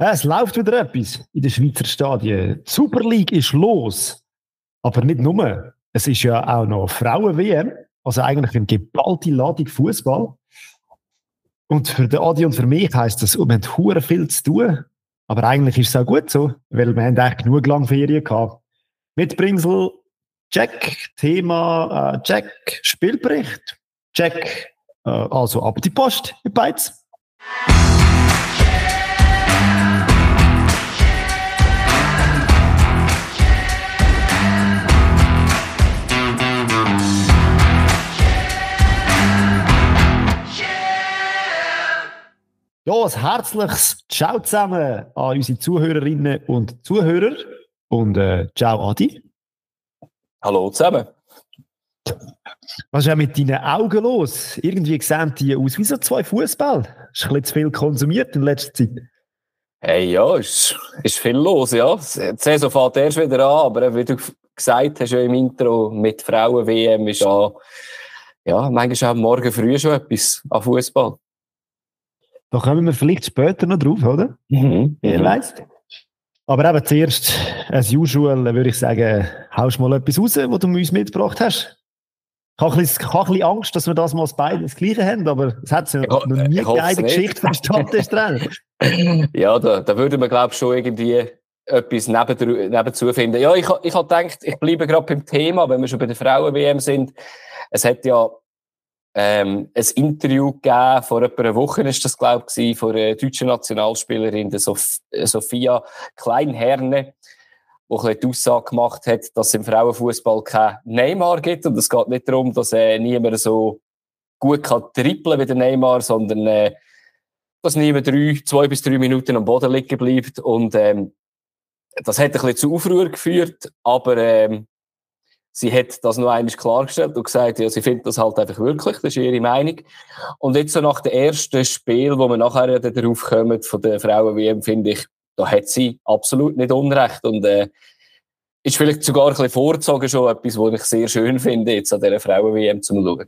Es läuft wieder etwas in den Schweizer Stadien. Die Super League ist los. Aber nicht nur. Es ist ja auch noch Frauen-WM. Also eigentlich eine geballte Ladung Fußball. Und für den Adi und für mich heisst das, wir haben hure viel zu tun. Aber eigentlich ist es auch gut so, weil wir haben eigentlich genug lange Ferien gehabt. Mitbringsel, check. Thema, äh, check. Spielbericht, check. Äh, also ab die Post, ihr Beiz. Ja, ein herzliches Ciao zusammen an unsere Zuhörerinnen und Zuhörer. Und äh, ciao Adi. Hallo zusammen. Was ist ja mit deinen Augen los? Irgendwie sehen die aus wie so zwei Fußball. Du ein bisschen zu viel konsumiert in letzter Zeit? Hey, ja, ist, ist viel los, ja. Die Saison fährt erst wieder an, aber wie du gesagt hast ja im Intro, mit Frauen-WM ist ja, ja, manchmal auch morgen früh schon etwas an Fußball. Da kommen wir vielleicht später noch drauf, oder? Mhm. Wer weiß. Aber eben zuerst, as usual, würde ich sagen, haust mal etwas raus, was du uns mitgebracht hast. Ich habe ein bisschen, ich habe ein bisschen Angst, dass wir das mal beide das Gleiche haben, aber es hat ja noch nie eine. Geschichte vom dran. Ja, da, da würde man, glaube ich, schon irgendwie etwas neben, nebenzu finden. Ja, ich, ich habe gedacht, ich bleibe gerade beim Thema, wenn wir schon bei der Frauen-WM sind. Es hat ja ähm, ein Interview gegeben, vor etwa einer Woche ist das, glaube ich, von einer deutschen Nationalspielerin, der Sof Sophia Kleinherne, die die Aussage gemacht hat, dass es im Frauenfußball kein Neymar gibt. Und es geht nicht darum, dass äh, niemand so gut kann trippeln wie der Neymar, sondern äh, dass niemand drei, zwei bis drei Minuten am Boden liegen bleibt. Und ähm, das hat ein bisschen zu Aufruhr geführt, aber ähm, sie hat das noch einmal klargestellt und gesagt, ja, sie findet das halt einfach wirklich, das ist ihre Meinung. Und jetzt so nach dem ersten Spiel, wo wir nachher ja darauf kommen, von der Frauen-WM, finde ich, da hat sie absolut nicht Unrecht und äh, ist vielleicht sogar ein bisschen vorgezogen schon etwas, was ich sehr schön finde, jetzt an dieser Frauen-WM zum Schauen.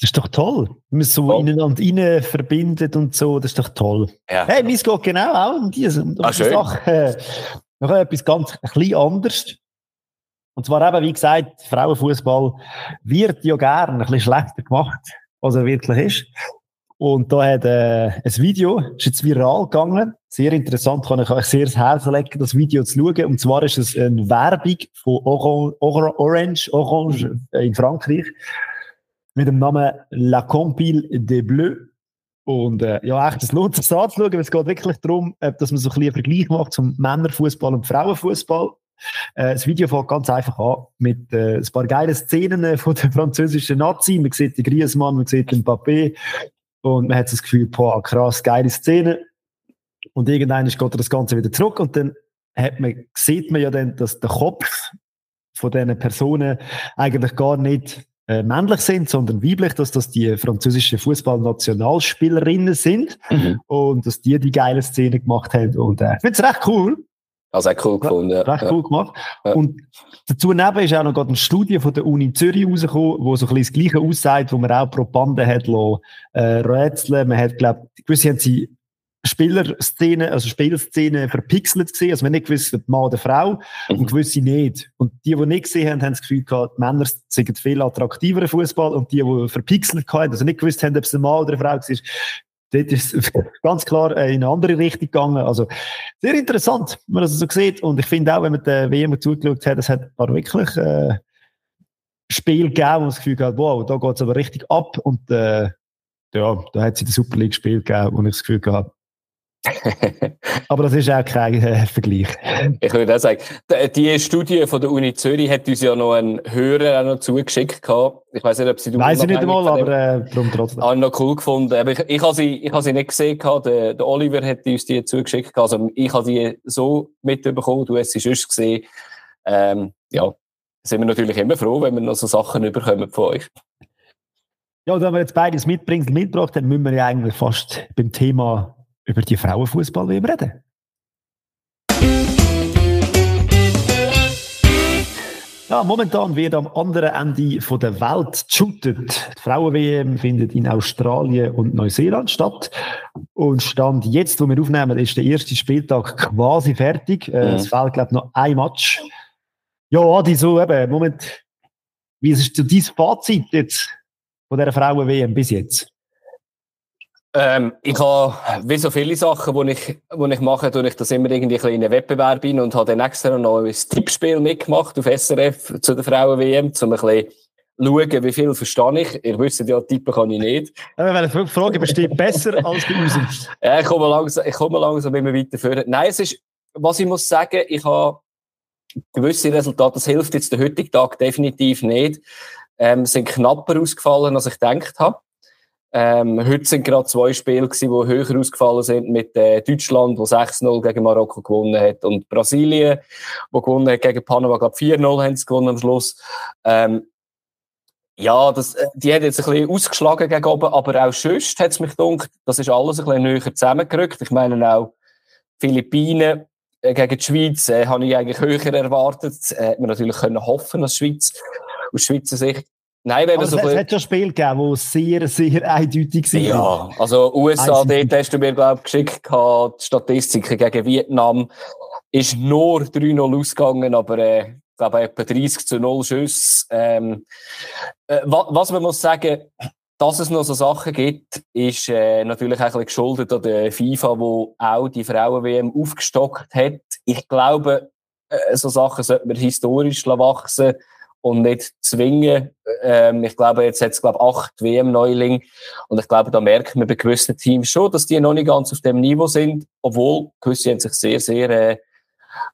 Das ist doch toll. Wenn man so Voll. ineinander rein verbindet und so, das ist doch toll. Ja. Hey, meins geht genau auch um diese um Ah. Sache. Noch etwas ganz ein bisschen anderes. Und zwar eben, wie gesagt, Frauenfußball wird ja gerne ein bisschen schlechter gemacht, als er wirklich ist. Und da hat äh, ein Video, ist jetzt viral gegangen, sehr interessant, kann ich euch sehr ans Herz legen, das Video zu schauen. Und zwar ist es eine Werbung von Oran Oran Orange, Orange äh, in Frankreich mit dem Namen La Compile des Bleus. Und äh, ja, echt, es lohnt sich das anzuschauen, weil es geht wirklich darum, dass man so ein bisschen einen Vergleich macht zum Männerfußball und Frauenfußball. Äh, das Video fängt ganz einfach an mit äh, ein paar geilen Szenen äh, von der französischen Nazi. Man sieht den Griezmann, man sieht den Papé und man hat das Gefühl, boah, krass, geile Szene. Und irgendwann geht das Ganze wieder zurück und dann hat man, sieht man ja dann, dass der Kopf von diesen Personen eigentlich gar nicht äh, männlich sind, sondern weiblich, dass das die französischen Fußballnationalspielerinnen sind Mhm. und dass die die geile Szene gemacht haben. Und äh, ich finde es recht cool, Also auch cool gefunden. Ja. recht cool gemacht. Ja. Und dazu neben ist auch noch gerade eine Studie von der Uni Zürich rausgekommen, wo so ein bisschen das Gleiche aussagt, wo man auch Probanden hat lassen, äh, rätseln. Man hat, glaube gewisse haben sie Spielerszenen, also Spielszenen verpixelt gesehen, also man hat nicht gewusst, ob Mann oder Frau, Mhm. und gewisse nicht. Und die, die nicht gesehen haben, haben das Gefühl gehabt, die Männer sind viel attraktiver Fußball und die, die verpixelt hatten, also nicht gewusst haben, ob es ein Mann oder eine Frau war, dort ist es ganz klar äh, in eine andere Richtung gegangen. Also sehr interessant, wenn man das so sieht. Und ich finde auch, wenn man der WM zugeschaut hat, es hat ein paar wirklich äh, Spiele gegeben, wo man das Gefühl hat, wow, da geht es aber richtig ab. Und äh, ja, da hat es in der Super League Spiel gegeben, wo ich das Gefühl habe. Aber das ist auch kein äh, Vergleich. Ich würde auch sagen, die Studie von der Uni Zürich hat uns ja noch einen Hörer auch noch zugeschickt gehabt. Ich weiß nicht, ob sie du Weiß ich nicht einmal, aber äh, darum trotzdem. Habe ich noch cool gefunden. Aber ich, ich habe sie, ich habe sie nicht gesehen gehabt. Der, der Oliver hat uns die zugeschickt gehabt. Also ich habe die so mitbekommen. Du hast sie sonst gesehen. Ähm, ja, sind wir natürlich immer froh, wenn wir noch so Sachen überkommen von euch. Ja, und wenn wir jetzt beides mitbringen, mitgebracht haben, müssen wir ja eigentlich fast beim Thema über die Frauenfußball reden. Ja, momentan wird am anderen Ende von der Welt geshootet. Die Frauen-WM findet in Australien und Neuseeland statt. Und Stand jetzt, wo wir aufnehmen, ist der erste Spieltag quasi fertig. Äh, mhm. Es fehlt, glaube ich, noch ein Match. Ja, Adi, so eben, Moment. Wie ist so dein Fazit jetzt von dieser Frauen-WM bis jetzt? Ähm, ich habe, wie so viele Sachen, die ich, die ich mache, tue ich das immer irgendwie ein in einen Wettbewerb hin und habe dann extra noch ein Tippspiel mitgemacht auf SRF zu der Frauen-WM, um ein bisschen schauen, wie viel verstehe ich. Ihr wisst ja, tippen kann ich nicht. Ja, wenn ich frage, besteht besser als bei uns. Ja, ich komme langsam, ich komme langsam immer weiter vor. Nein, es ist, was ich muss sagen, ich habe gewisse Resultate, das hilft jetzt der heutige Tag definitiv nicht, ähm, sind knapper ausgefallen, als ich gedacht habe. Ähm, heute sind gerade zwei Spiele gewesen, die höher ausgefallen sind mit äh, Deutschland, wo 6-0 gegen Marokko gewonnen hat und Brasilien, wo gewonnen hat gegen Panama, glaube 4-0 haben sie gewonnen am Schluss. Ähm, ja, das, äh, die hat jetzt ein bisschen ausgeschlagen gegen oben, aber auch sonst hat es mich gedacht, das ist alles ein bisschen näher zusammengerückt. Ich meine auch Philippinen äh, gegen die Schweiz äh, habe ich eigentlich höher erwartet. Äh, hätte man natürlich können hoffen als Schweiz, aus Schweizer Sicht. Nein, wenn so es, es hat schon Spiele gegeben, die sehr, sehr eindeutig sind. Ja, also USA, dort hast du mir, glaube ich, geschickt die Statistiken gegen Vietnam ist nur 3-0 ausgegangen, aber äh, ich glaube etwa 30 zu 0 Schüsse. Ähm, äh, was man muss sagen, dass es noch so Sachen gibt, ist äh, natürlich auch ein bisschen geschuldet an der FIFA, wo auch die Frauen-WM aufgestockt hat. Ich glaube, äh, so Sachen sollte man historisch wachsen und nicht zwingen. Ähm, ich glaube, jetzt hat es, glaube acht WM-Neulinge. Und ich glaube, da merkt man bei gewissen Teams schon, dass die noch nicht ganz auf dem Niveau sind, obwohl gewisse haben sich sehr, sehr äh,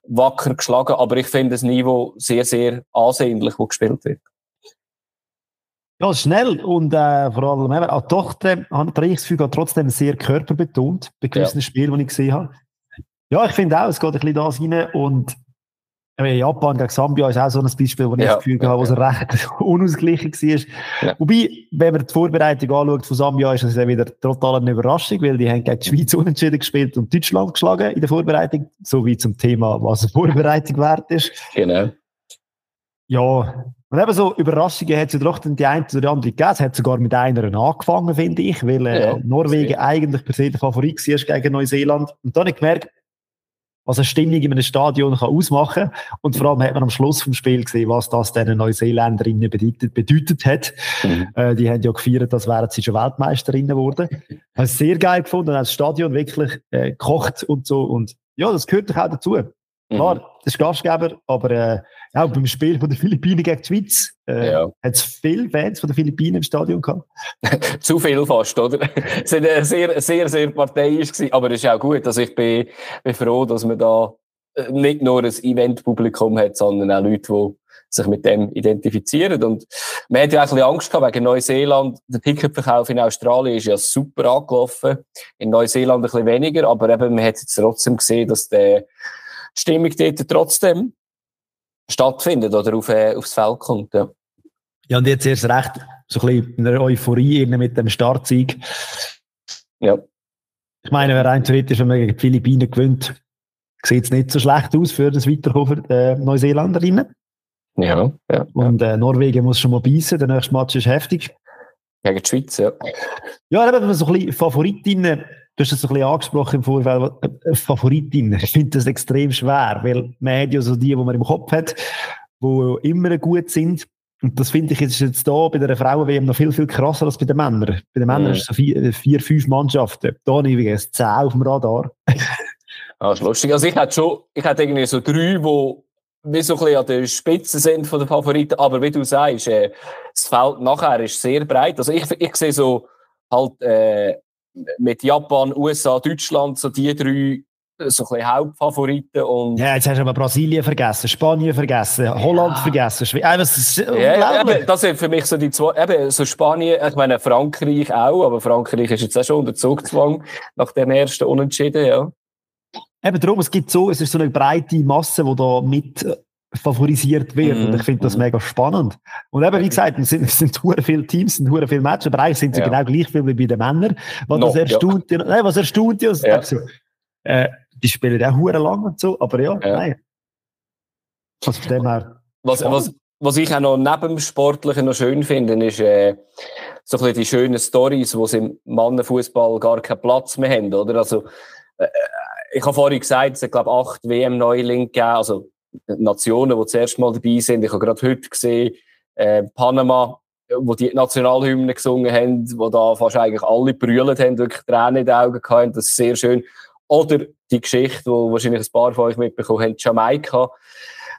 wacker geschlagen. Aber ich finde das Niveau sehr, sehr ansehnlich, wo gespielt wird. Ja, schnell und äh, vor allem eben, auch äh, habe ich das Gefühl, trotzdem sehr körperbetont bei gewissen ja. Spielen, die ich gesehen habe. Ja, ich finde auch, es geht ein bisschen das rein und Japan gegen Sambia ist auch so ein Beispiel, wo ich ja, das Gefühl ja, habe, wo es ja. recht unausgeglichen war. Ja. Wobei, wenn man die Vorbereitung anschaut von Sambia, ist das ja wieder total eine Überraschung, weil die haben gegen die Schweiz unentschieden gespielt und Deutschland geschlagen in der Vorbereitung. So wie zum Thema, was eine Vorbereitung wert ist. Genau. Ja. Und eben so Überraschungen hat es ja doch die eine oder andere gegeben. Es hat sogar mit einer angefangen, finde ich, weil äh, Norwegen eigentlich per se der Favorit war gegen Neuseeland. Und dann habe ich gemerkt, was eine Stimmung in einem Stadion kann ausmachen kann. Und vor allem hat man am Schluss vom Spiel gesehen, was das den Neuseeländerinnen bedeutet, bedeutet hat. Mhm. Äh, die haben ja gefeiert, als wären sie schon Weltmeisterinnen geworden. Ich habe es sehr geil gefunden, das Stadion wirklich äh, gekocht und so. Und ja, das gehört doch auch dazu. Klar, mhm. das ist Gastgeber, aber äh, auch beim Spiel von der Philippinen gegen die Schweiz äh, ja. hat es viele Fans von der Philippinen im Stadion gehabt. Zu viel fast, oder? es war sehr, sehr, sehr parteiisch, gewesen, aber es ist auch gut. Also ich bin, bin froh, dass man da äh, nicht nur ein Eventpublikum hat, sondern auch Leute, die sich mit dem identifizieren. Und man hat ja auch ein bisschen Angst gehabt wegen Neuseeland. Der Ticketverkauf in Australien ist ja super angelaufen. In Neuseeland ein bisschen weniger, aber eben, man hat jetzt trotzdem gesehen, dass der Stimmung dort trotzdem stattfindet oder auf, äh, aufs Feld kommt. Ja. ja, und jetzt erst recht so ein bisschen in einer Euphorie mit dem Startsieg. Ja. Ich meine, wer rein theoretisch, wenn man gegen die Philippinen gewinnt, sieht es nicht so schlecht aus für das Weiterkommen der äh, Neuseeländerinnen. Ja, ja. Und äh, Norwegen muss schon mal beißen, der nächste Match ist heftig. Gegen die Schweiz, ja. Ja, wenn man so ein bisschen Favoritinnen Du hast es ein bisschen angesprochen im Vorfeld, äh, Favoritin. Ich finde das extrem schwer, weil man hat ja so die, die man im Kopf hat, die immer gut sind. Und das finde ich jetzt, jetzt da bei der Frauen-WM noch viel, viel krasser als bei den Männern. Bei den Männern mhm. ist es so vier, vier, fünf Mannschaften. Da habe ich übrigens zehn auf dem Radar. ah, ist lustig. Also ich hätte schon, ich hätte irgendwie so drei, die wie so ein bisschen an der Spitze sind von den Favoriten. Aber wie du sagst, äh, das Feld nachher ist sehr breit. Also ich, ich sehe so halt, äh, mit Japan, USA, Deutschland, so die drei äh, so ein Hauptfavoriten. Und ja, jetzt hast du aber Brasilien vergessen, Spanien vergessen, Holland ja. vergessen. Schwe äh, das, ist ja, ja, das sind für mich so die zwei, eben, so Spanien, ich meine Frankreich auch, aber Frankreich ist jetzt auch schon unter Zugzwang nach dem ersten Unentschieden, ja. Eben darum, es gibt so, es ist so eine breite Masse, die da mit favorisiert wird. Mm, und ich finde das mm. mega spannend. Und eben, wie gesagt, es sind, es sind viele Teams, es sind viele Matches, aber eigentlich sind sie ja. genau gleich viel wie bei den Männern. Was no, erstaunt, ja. nein, was erstaunt ja, ja. So, äh, die spielen auch hure lang und so, aber ja, ja. nein. Also von dem her. Was, was, was ich auch noch neben dem Sportlichen noch schön finde, ist äh, so ein bisschen die schönen Stories, wo sie im Mannenfußball gar keinen Platz mehr haben, oder? Also, äh, ich habe vorhin gesagt, es hat, glaube acht WM-Neulinge gegeben, also Nationen, die zuerst mal dabei sind. Ich habe gerade heute gesehen, äh, Panama, wo die Nationalhymne gesungen haben, wo da fast eigentlich alle brüllt haben, wirklich Tränen in den Augen gehabt. Das ist sehr schön. Oder die Geschichte, wo wahrscheinlich ein paar von euch mitbekommen haben, Jamaika,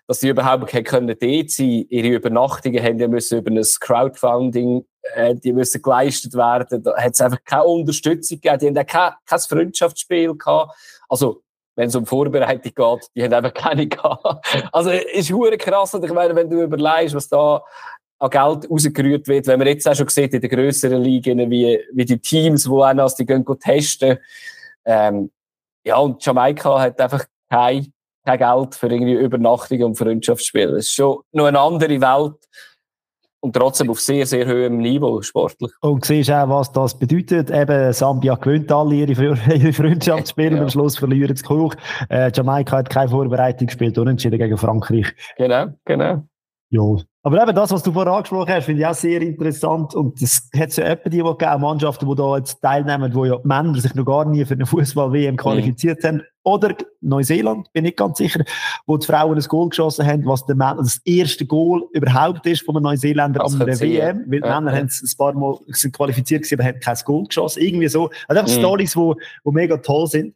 dass sie überhaupt können dort sein. Ihre Übernachtungen haben ja müssen über ein Crowdfunding, äh, die müssen geleistet werden. Da hat es einfach keine Unterstützung gegeben. Die haben auch kein, kein Freundschaftsspiel gehabt. Also, wenn es um Vorbereitung geht, die haben einfach keine gehabt. Also, ist hure krass. Und ich meine, wenn du überlegst, was da an Geld rausgerührt wird, wenn man jetzt auch schon sieht in den grösseren Ligen, wie, wie die Teams, die auch noch die gehen testen, ähm, ja, und Jamaika hat einfach kein, kein Geld für irgendwie Übernachtung und Freundschaftsspiele. Es ist schon noch eine andere Welt und trotzdem auf sehr, sehr hohem Niveau sportlich. Und siehst auch, was das bedeutet. Eben, Sambia gewinnt alle ihre, ihre Freundschaftsspiele ja. und am Schluss verlieren sie hoch. Äh, Jamaika hat keine Vorbereitung gespielt, unentschieden gegen Frankreich. Genau, genau. Ja, aber eben das, was du vorher angesprochen hast, finde ich auch sehr interessant. Und es hat ja etwa die, die Mannschaften, die da jetzt teilnehmen, wo ja Männer sich noch gar nie für eine Fußball-WM qualifiziert mhm. haben. Oder Neuseeland, bin ich ganz sicher, wo die Frauen ein Goal geschossen haben, was der Mann, das erste Goal überhaupt ist von den Neuseeländern an der WM. Weil ja, Männer ja. haben es ein paar Mal sind qualifiziert gewesen, aber haben kein Goal geschossen. Irgendwie so. Also einfach mhm. Stories, die, die mega toll sind.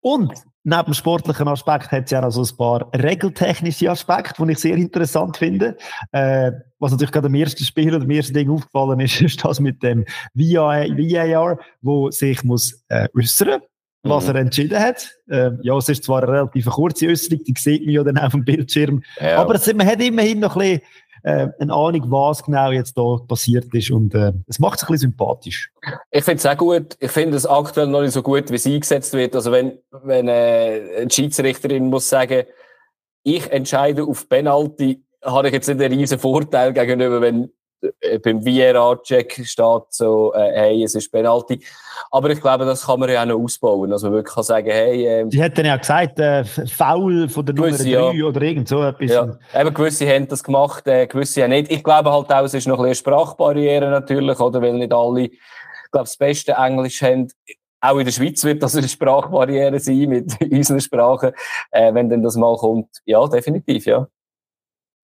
Und neben dem sportlichen Aspekt hat es ja noch so ein paar regeltechnische Aspekte, die ich sehr interessant finde. Äh, was natürlich gerade am ersten Spiel oder am ersten Ding aufgefallen ist, ist das mit dem VAR, wo sich muss äh, äußern was mhm. er entschieden hat. Äh, ja, es ist zwar eine relativ kurze Äußerung, die sieht man ja dann auf dem Bildschirm, ja. aber es, man hat immerhin noch ein bisschen äh, eine Ahnung, was genau jetzt da passiert ist. Und äh, es macht es ein bisschen sympathisch. Ich finde es auch gut. Ich finde es aktuell noch nicht so gut, wie es eingesetzt wird. Also wenn, wenn äh, eine Schiedsrichterin muss sagen, ich entscheide auf Penalty, habe ich jetzt nicht einen riesen Vorteil gegenüber, wenn beim VRA-Check steht so, äh, hey, es ist Penalty. Aber ich glaube, das kann man ja auch noch ausbauen. Also man wirklich kann sagen, hey... Ähm, Sie hätten ja gesagt, äh, Foul von der gewisse, Nummer 3 ja. oder irgend so etwas. Ja, eben gewisse haben das gemacht, äh, gewisse haben nicht. Ich glaube halt auch, es ist noch ein bisschen eine Sprachbarriere natürlich, oder? Weil nicht alle, ich glaube, das beste Englisch haben. Auch in der Schweiz wird das eine Sprachbarriere sein mit unseren Sprachen, äh, wenn dann das mal kommt. Ja, definitiv, ja.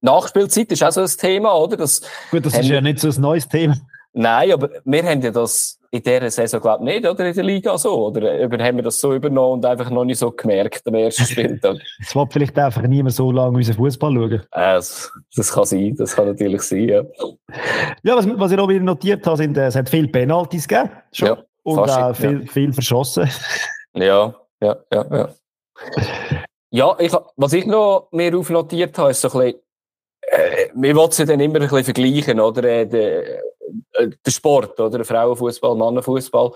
Nachspielzeit ist auch so ein Thema, oder? Das Gut, das ist ja nicht so ein neues Thema. Nein, aber wir haben ja das in dieser Saison, glaube ich, nicht, oder? In der Liga so. Oder haben wir das so übernommen und einfach noch nicht so gemerkt am ersten Spieltag? Es wird vielleicht einfach niemand so lange unseren Fußball schauen. Äh, das, das kann sein, das kann natürlich sein, ja. Ja, was, was ich noch wieder notiert habe, sind, äh, es hat viele Penalties gegeben. Schon. Ja, und auch viel, ja. viel verschossen. Ja, ja, ja, ja. Ja, ich, was ich noch mehr aufnotiert habe, ist so ein bisschen, äh, wir wollen sie dann immer ein bisschen vergleichen, oder? Äh, der, äh, der Sport, oder? Frauenfußball, Mannenfußball.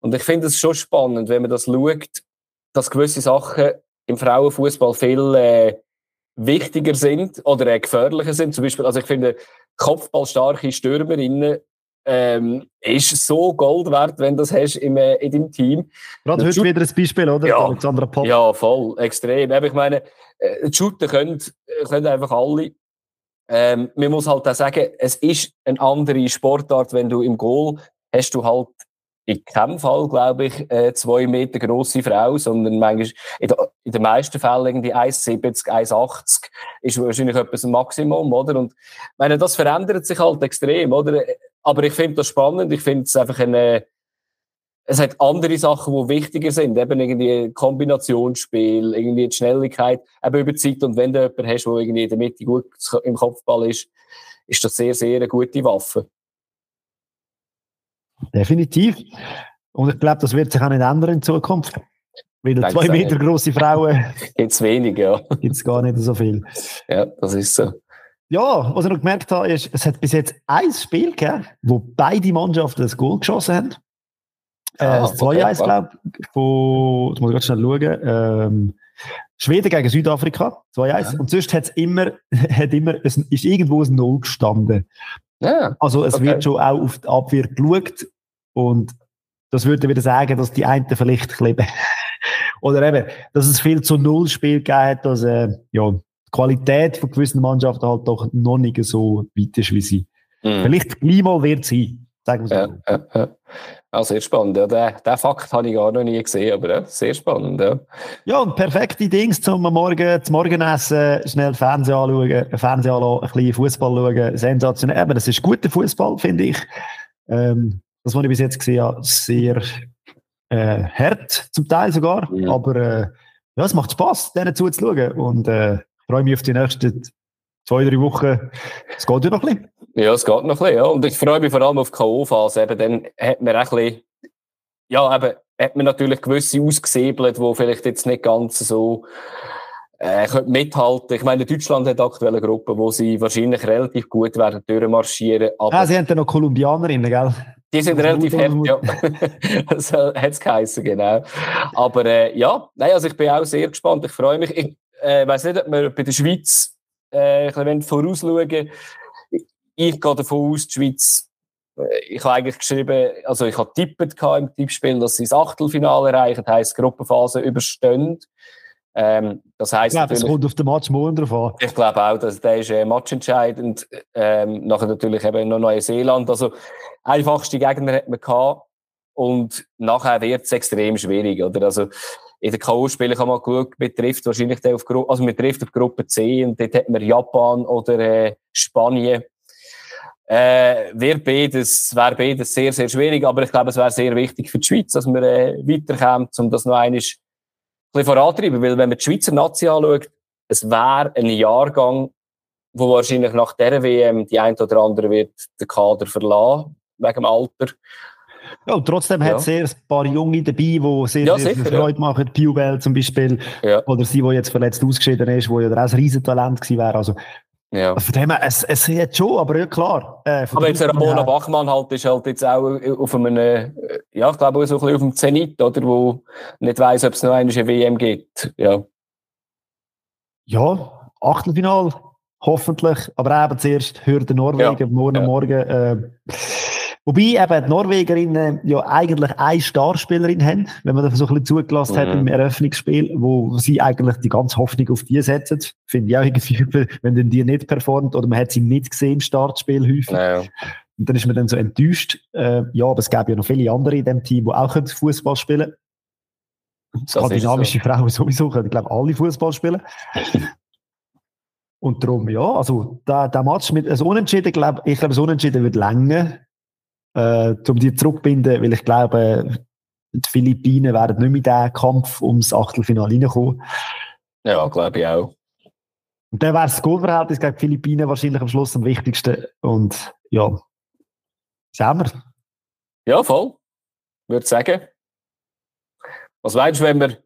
Und ich finde es schon spannend, wenn man das schaut, dass gewisse Sachen im Frauenfußball viel äh, wichtiger sind oder äh, gefährlicher sind. Zum Beispiel, also ich finde, kopfballstarke Stürmerinnen ähm, ist so Gold wert, wenn du das hast im, äh, in deinem Team. Gerade heute wieder ein Beispiel, oder? Ja, Alexandra Pop. Ja, voll, extrem. Aber ich meine, äh, die Shooter können, können einfach alle. Ähm, man muss halt auch sagen, es ist eine andere Sportart, wenn du im Goal hast du halt in keinem Fall, glaube ich, äh, zwei Meter grosse Frau, sondern manchmal, in, der, den meisten Fällen irgendwie 1,70, 1,80 ist wahrscheinlich etwas Maximum, oder? Und, meine, das verändert sich halt extrem, oder? Aber ich finde das spannend, ich finde es einfach eine, es hat andere Sachen, die wichtiger sind, eben irgendwie Kombinationsspiel, irgendwie die Schnelligkeit, eben über Zeit. Und wenn du jemanden hast, der irgendwie in der Mitte gut im Kopfball ist, ist das sehr, sehr eine gute Waffe. Definitiv. Und ich glaube, das wird sich auch nicht ändern in Zukunft. Weil zwei Meter große Frauen. Gibt es wenig, ja. Gibt es gar nicht so viel. Ja, das ist so. Ja, was ich noch gemerkt habe, ist, es hat bis jetzt ein Spiel gegeben, wo beide Mannschaften das Goal geschossen haben. Äh, ah, 2-1, okay, glaube ich. Von, muss ich ganz schnell schauen. Ähm, Schweden gegen Südafrika, 2-1. Ja. Und sonst hat's immer, hat immer, es ist irgendwo ein Null gestanden. Ja, also es okay. wird schon auch auf die Abwehr geschaut und das würde wieder sagen, dass die einen vielleicht bisschen oder eben, dass es viel zu Null Spiel gegeben hat, dass, äh, ja, die Qualität von gewissen Mannschaften halt doch noch nicht so weit ist, wie sie Mhm. vielleicht gleich mal wird sein. Sagen wir so. ja, ja. Ah, sehr spannend. Ja, den, den Fakt habe ich gar noch nie gesehen, aber ja, sehr spannend. Ja. Ja, und perfekte Dings zum Morgen, zum Morgenessen, schnell Fernsehen anschauen, Fernsehen anschauen, ein bisschen Fußball schauen, sensationell. Eben, das ist guter Fußball, finde ich. Ähm, das, was ich bis jetzt gesehen habe, sehr äh, hart, zum Teil sogar. Mhm. Aber äh, ja, es macht Spaß, denen zuzuschauen. Und äh, ich freue mich auf die nächsten zwei, drei Wochen. Es geht ja noch ein bisschen. Ja, es geht noch ein bisschen, ja. Und ich freue mich vor allem auf die K.O.-Phase. Eben, dann hat man auch ein bisschen, ja, eben, hat man natürlich gewisse ausgesäbelt, die vielleicht jetzt nicht ganz so äh, können mithalten. Ich meine, Deutschland hat aktuell eine Gruppe, wo sie wahrscheinlich relativ gut werden durchmarschieren. Aber Ah, sie haben dann noch Kolumbianerinnen, gell? die sind das relativ hart, ja. so hat es geheißen, genau. Aber äh, ja, nein, also ich bin auch sehr gespannt. Ich freue mich. Ich äh, weiß nicht, ob wir bei der Schweiz äh, bisschen vorausschauen Ich, ich gehe davon aus, die Schweiz, äh, ich habe eigentlich geschrieben, also ich habe tippet im Tippspiel, dass sie das Achtelfinale erreichen, heisst Gruppenphase überstehen. Ähm, das Ich heisst glaube, es natürlich, kommt auf den Match morgen drauf an. ich glaube auch, dass der ist äh, matchentscheidend. Ähm, nachher natürlich eben noch Neuseeland. Also einfachste Gegner hat man gehabt und nachher wird es extrem schwierig, oder? Also in den K.O.-Spielen kann man geschaut, betrifft wahrscheinlich der auf Gruppe, also man trifft auf Gruppe C und dort hat man Japan oder äh, Spanien. Äh, wäre beides, wäre beides sehr, sehr schwierig, aber ich glaube, es wäre sehr wichtig für die Schweiz, dass wir äh, weiterkommen, um das noch ein bisschen vorantreiben, weil wenn man die Schweizer Nazi anschaut, es wäre ein Jahrgang, wo wahrscheinlich nach der WM die ein oder andere wird den Kader verlassen, wegen dem Alter. Ja, und trotzdem Ja. hat es sehr ein paar Junge dabei, die sehr, Ja, sehr sicher, viel ja. Freude machen. Piubel zum Beispiel. Ja. Oder sie, die jetzt verletzt ausgeschieden ist, wo ja auch ein Riesentalent gewesen wäre. Also, Ja. von dem her, es, es jetzt schon, aber ja klar. Äh, Aber der jetzt der Ramona her- Bachmann halt ist halt jetzt auch auf einem, äh, ja, ich glaube auch so ein bisschen auf dem Zenit, oder, wo nicht weiss, ob es noch eine WM gibt. Ja. Ja, Achtelfinal, hoffentlich. Aber eben zuerst Hürde Norwegen, morgen ja. Morgen. Äh, wobei eben die Norwegerinnen ja eigentlich eine Starspielerin haben, wenn man das so ein bisschen zugelassen hat Mhm. im Eröffnungsspiel, wo sie eigentlich die ganze Hoffnung auf die setzen. Finde ich auch irgendwie, wenn dann die nicht performt oder man hat sie nicht gesehen im Startspiel häufig. Ja. Und dann ist man dann so enttäuscht. Äh, ja, aber es gäbe ja noch viele andere in dem Team, die auch Fußball spielen können. Skandinavische Frauen sowieso können, ich glaube, alle Fußball spielen. Und darum, ja, also der, der Match mit einem Unentschieden, glaub, ich glaube, das Unentschieden wird länger, äh, um die zurückzubinden, weil ich glaube, die Philippinen werden nicht mehr in diesen Kampf ums Achtelfinale reinkommen. ja, glaube ich auch. Und dann wäre das Goalverhältnis gegen die Philippinen wahrscheinlich am Schluss am wichtigsten. Und ja, schauen wir. Ja, voll. Würde sagen. Was meinst du, wenn wir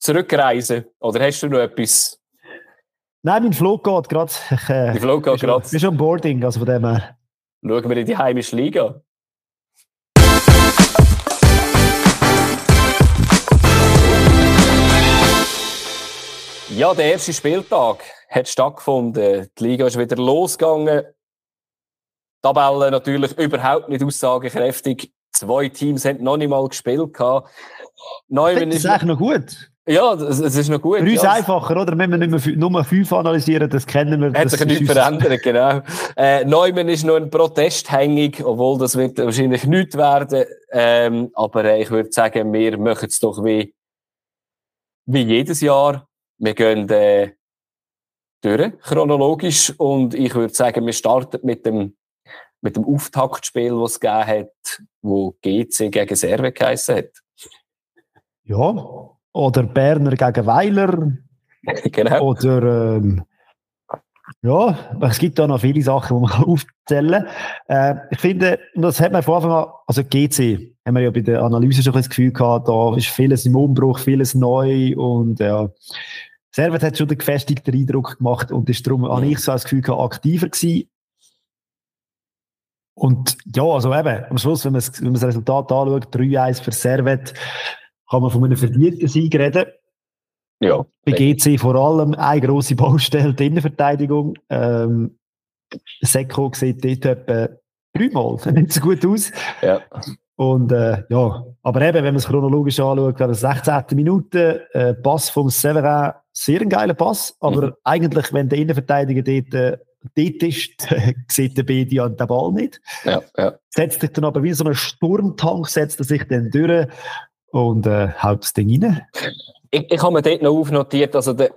zurückreisen? Oder hast du noch etwas? Nein, mein Flug geht gerade. Äh, Die Flug geht gerade. bin schon am Boarding, also von dem her. Schauen wir in die heimische Liga. Ja, der erste Spieltag hat stattgefunden. Die Liga ist wieder losgegangen. Tabelle natürlich überhaupt nicht aussagekräftig. Zwei Teams haben noch nicht mal gespielt. Neumann ist eigentlich noch gut. ja, es ist noch gut. Für uns ja. einfacher, oder? Wenn wir nicht mehr nur fünf analysieren, das kennen wir. Hat sich nichts verändert, genau. Äh, Neumann ist noch ein Protest hängig, obwohl das wird wahrscheinlich nichts werden. Ähm, aber äh, ich würde sagen, wir machen es doch wie, wie jedes Jahr. Wir gehen äh, durch, chronologisch. Und ich würde sagen, wir starten mit dem, mit dem Auftaktspiel, das es gegeben hat, wo GC gegen Serve geheissen hat. Ja. Oder Berner gegen Weiler. genau. Oder, ähm, ja, es gibt da noch viele Sachen, die man aufzählen kann. Äh, ich finde, das hat man von Anfang an, also GC, haben wir ja bei der Analyse schon ein bisschen das Gefühl gehabt, da ist vieles im Umbruch, vieles neu und ja. Servet hat schon den gefestigten Eindruck gemacht und ist darum, habe ich so das Gefühl gehabt, aktiver gewesen. Und ja, also eben, am Schluss, wenn man das, wenn man das Resultat anschaut, 3-1 für Servet, kann man von einem verdienten Sieg reden. Ja. Bei GC vor allem eine grosse Baustelle, die Innenverteidigung. Ähm, Seko sieht dort etwa dreimal nicht so gut aus. ja. Und äh, ja, aber eben, wenn man es chronologisch anschaut, wäre das 16. Minute, äh, Pass vom Severin sehr ein geiler Pass, aber mhm. eigentlich, wenn der Innenverteidiger dort, äh, dort ist, sieht der Bedia den Ball nicht. Ja, ja. Setzt sich dann aber wie so ein Sturmtank, setzt er sich dann durch und äh, haut das Ding rein. Ich, ich habe mir dort noch aufnotiert, also der,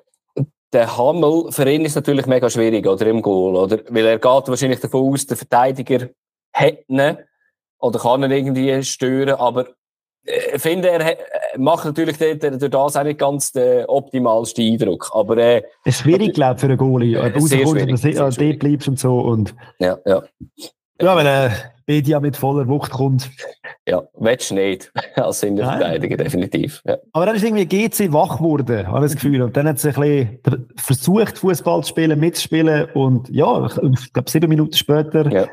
der Hammel, für ihn ist natürlich mega schwierig, oder, im Goal, oder? Weil er geht wahrscheinlich davon aus, der Verteidiger hätte ihn, oder kann ihn irgendwie stören, aber ich äh, finde, er macht natürlich durch das auch nicht ganz den optimalsten Eindruck. Aber, äh, es ist schwierig, glaube ich, für einen Goalie. Ob du rauskommst, dort bleibst und so. Und ja, ja. Ja, wenn ein Bedia mit voller Wucht kommt. Ja, willst du nicht. Als Innenverteidiger, definitiv. Ja. Aber dann ist irgendwie GC wach geworden, habe ich das Gefühl. Und dann hat sie ein bisschen versucht, Fußball zu spielen, mitzuspielen. Und ja, ich glaube, sieben Minuten später ja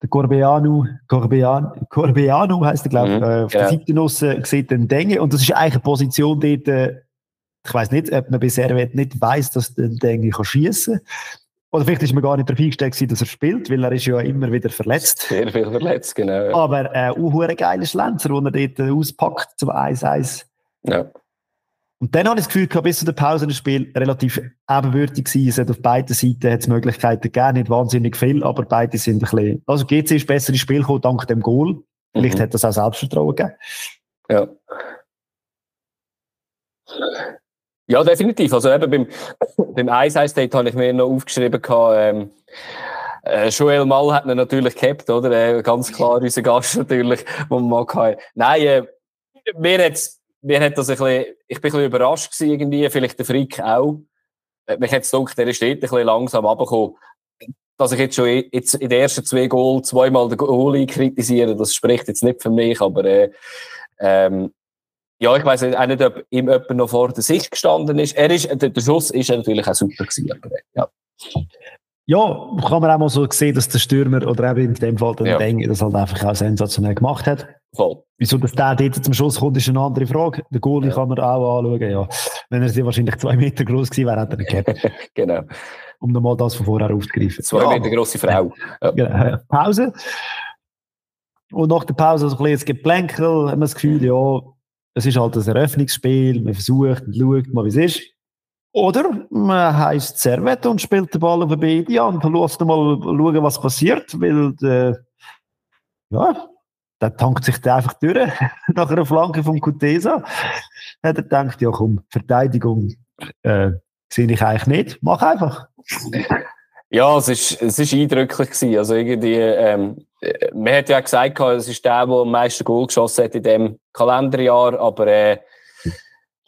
der Corbeanu, Corbeanu, Corbeanu heisst er, glaube ich, mhm, äh, auf ja. der Seite aussen sieht den Denge. Und das ist eigentlich eine Position dort, äh, ich weiß nicht, ob man bisher nicht weiß, dass der Denge kann schießen Oder vielleicht ist man gar nicht darauf eingestellt, dass er spielt, weil er ist ja immer wieder verletzt. Sehr viel verletzt, genau. Ja. Aber äh, auch ein geiler Schlenzer, den er dort auspackt zum 1-1. Ja. Und dann habe ich das Gefühl gehabt, bis zu der Pause das Spiel relativ ebenbürtig gewesen. Es hat auf beiden Seiten hat es Möglichkeiten gegeben, nicht wahnsinnig viel, aber beide sind ein bisschen, also GC ist besser ins Spiel gekommen, dank dem Goal. Vielleicht mhm. hat das auch Selbstvertrauen gegeben. Ja. Ja, definitiv. Also eben beim, beim 1-1-Date habe ich mir noch aufgeschrieben gehabt, ähm, äh, Joel Mal hat ihn natürlich gehabt, oder? Äh, ganz klar unser Gast natürlich, wo man mal hatte. Nein, äh, mir hat's mir hat das ein bisschen, ich bin ein bisschen überrascht gewesen, irgendwie, vielleicht der Frick auch. Äh, mich hat es gedacht, der steht ein bisschen langsam runtergekommen. Dass ich jetzt schon jetzt in den ersten zwei Goal zweimal den Goalie kritisiere, das spricht jetzt nicht für mich, aber äh, ähm, ja, ich weiß auch nicht, ob ihm jemand noch vor der Sicht gestanden ist. Er ist der, der Schuss ist natürlich auch super gewesen, aber, äh, ja. Ja, kann man auch mal so sehen, dass der Stürmer oder eben in dem Fall der ja. Deng das halt einfach auch sensationell gemacht hat. Voll. Wieso dass der dort zum Schluss kommt, ist eine andere Frage. Der Goalie ja. kann man auch anschauen, ja. Wenn er wahrscheinlich zwei Meter groß gewesen wäre, hätte er nicht gehabt. genau. Um nochmal das von vorher aufzugreifen. Zwei ja, Meter grosse Frau. Ja. Genau. Pause. Und nach der Pause so ein bisschen Geplänkel, haben wir das Gefühl, ja, es ist halt ein Eröffnungsspiel, man versucht und schaut mal, wie es ist. Oder man heisst Servet und spielt den Ball auf den Baby an und lässt mal schauen, was passiert, weil der, ja, der tankt sich da einfach durch nach einer Flanke vom Kutesa. Hat er gedacht, ja komm, Verteidigung äh, sehe ich eigentlich nicht, mach einfach. Ja, es ist, es ist eindrücklich gewesen. Also irgendwie, ähm, man hat ja gesagt, es ist der, der am meisten Goal geschossen hat in dem Kalenderjahr, aber äh,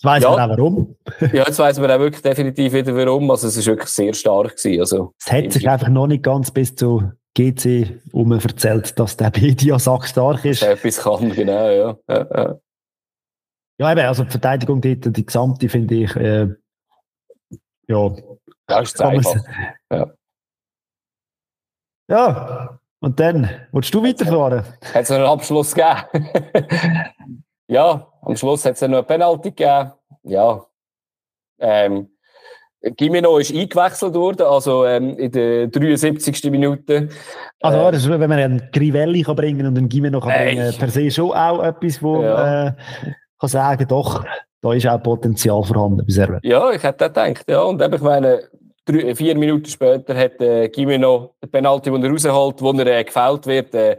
Jetzt weiss ja. man auch warum. ja, jetzt weiss man auch wirklich definitiv wieder warum. Also es ist wirklich sehr stark gewesen. Also, es hat sich einfach noch nicht ganz bis zu GC um erzählt, dass der Media Sack stark ist. Etwas kann, genau, ja. Ja, ja. ja eben, also die Verteidigung dort, die gesamte, finde ich, äh, ja. Das ist einfach. Ja. ja, und dann, willst du weiterfahren? Hat es einen Abschluss gegeben? ja, am Schluss hat es ja noch eine Penalty gegeben. Ja. Ähm, Gimeno ist eingewechselt worden, also ähm, in der 73. Minute. Also, äh, ist, wenn man einen Grivelli kann bringen und einen Gimeno kann bringen, per se schon auch etwas, wo ja. äh, kann sagen, doch, da ist auch Potenzial vorhanden bei. Ja, ich hätte gedacht, ja. Und eben, ich meine, drei, vier Minuten später hat äh, Gimeno den Penalty, den er rausholt, wo er äh, gefällt wird, äh,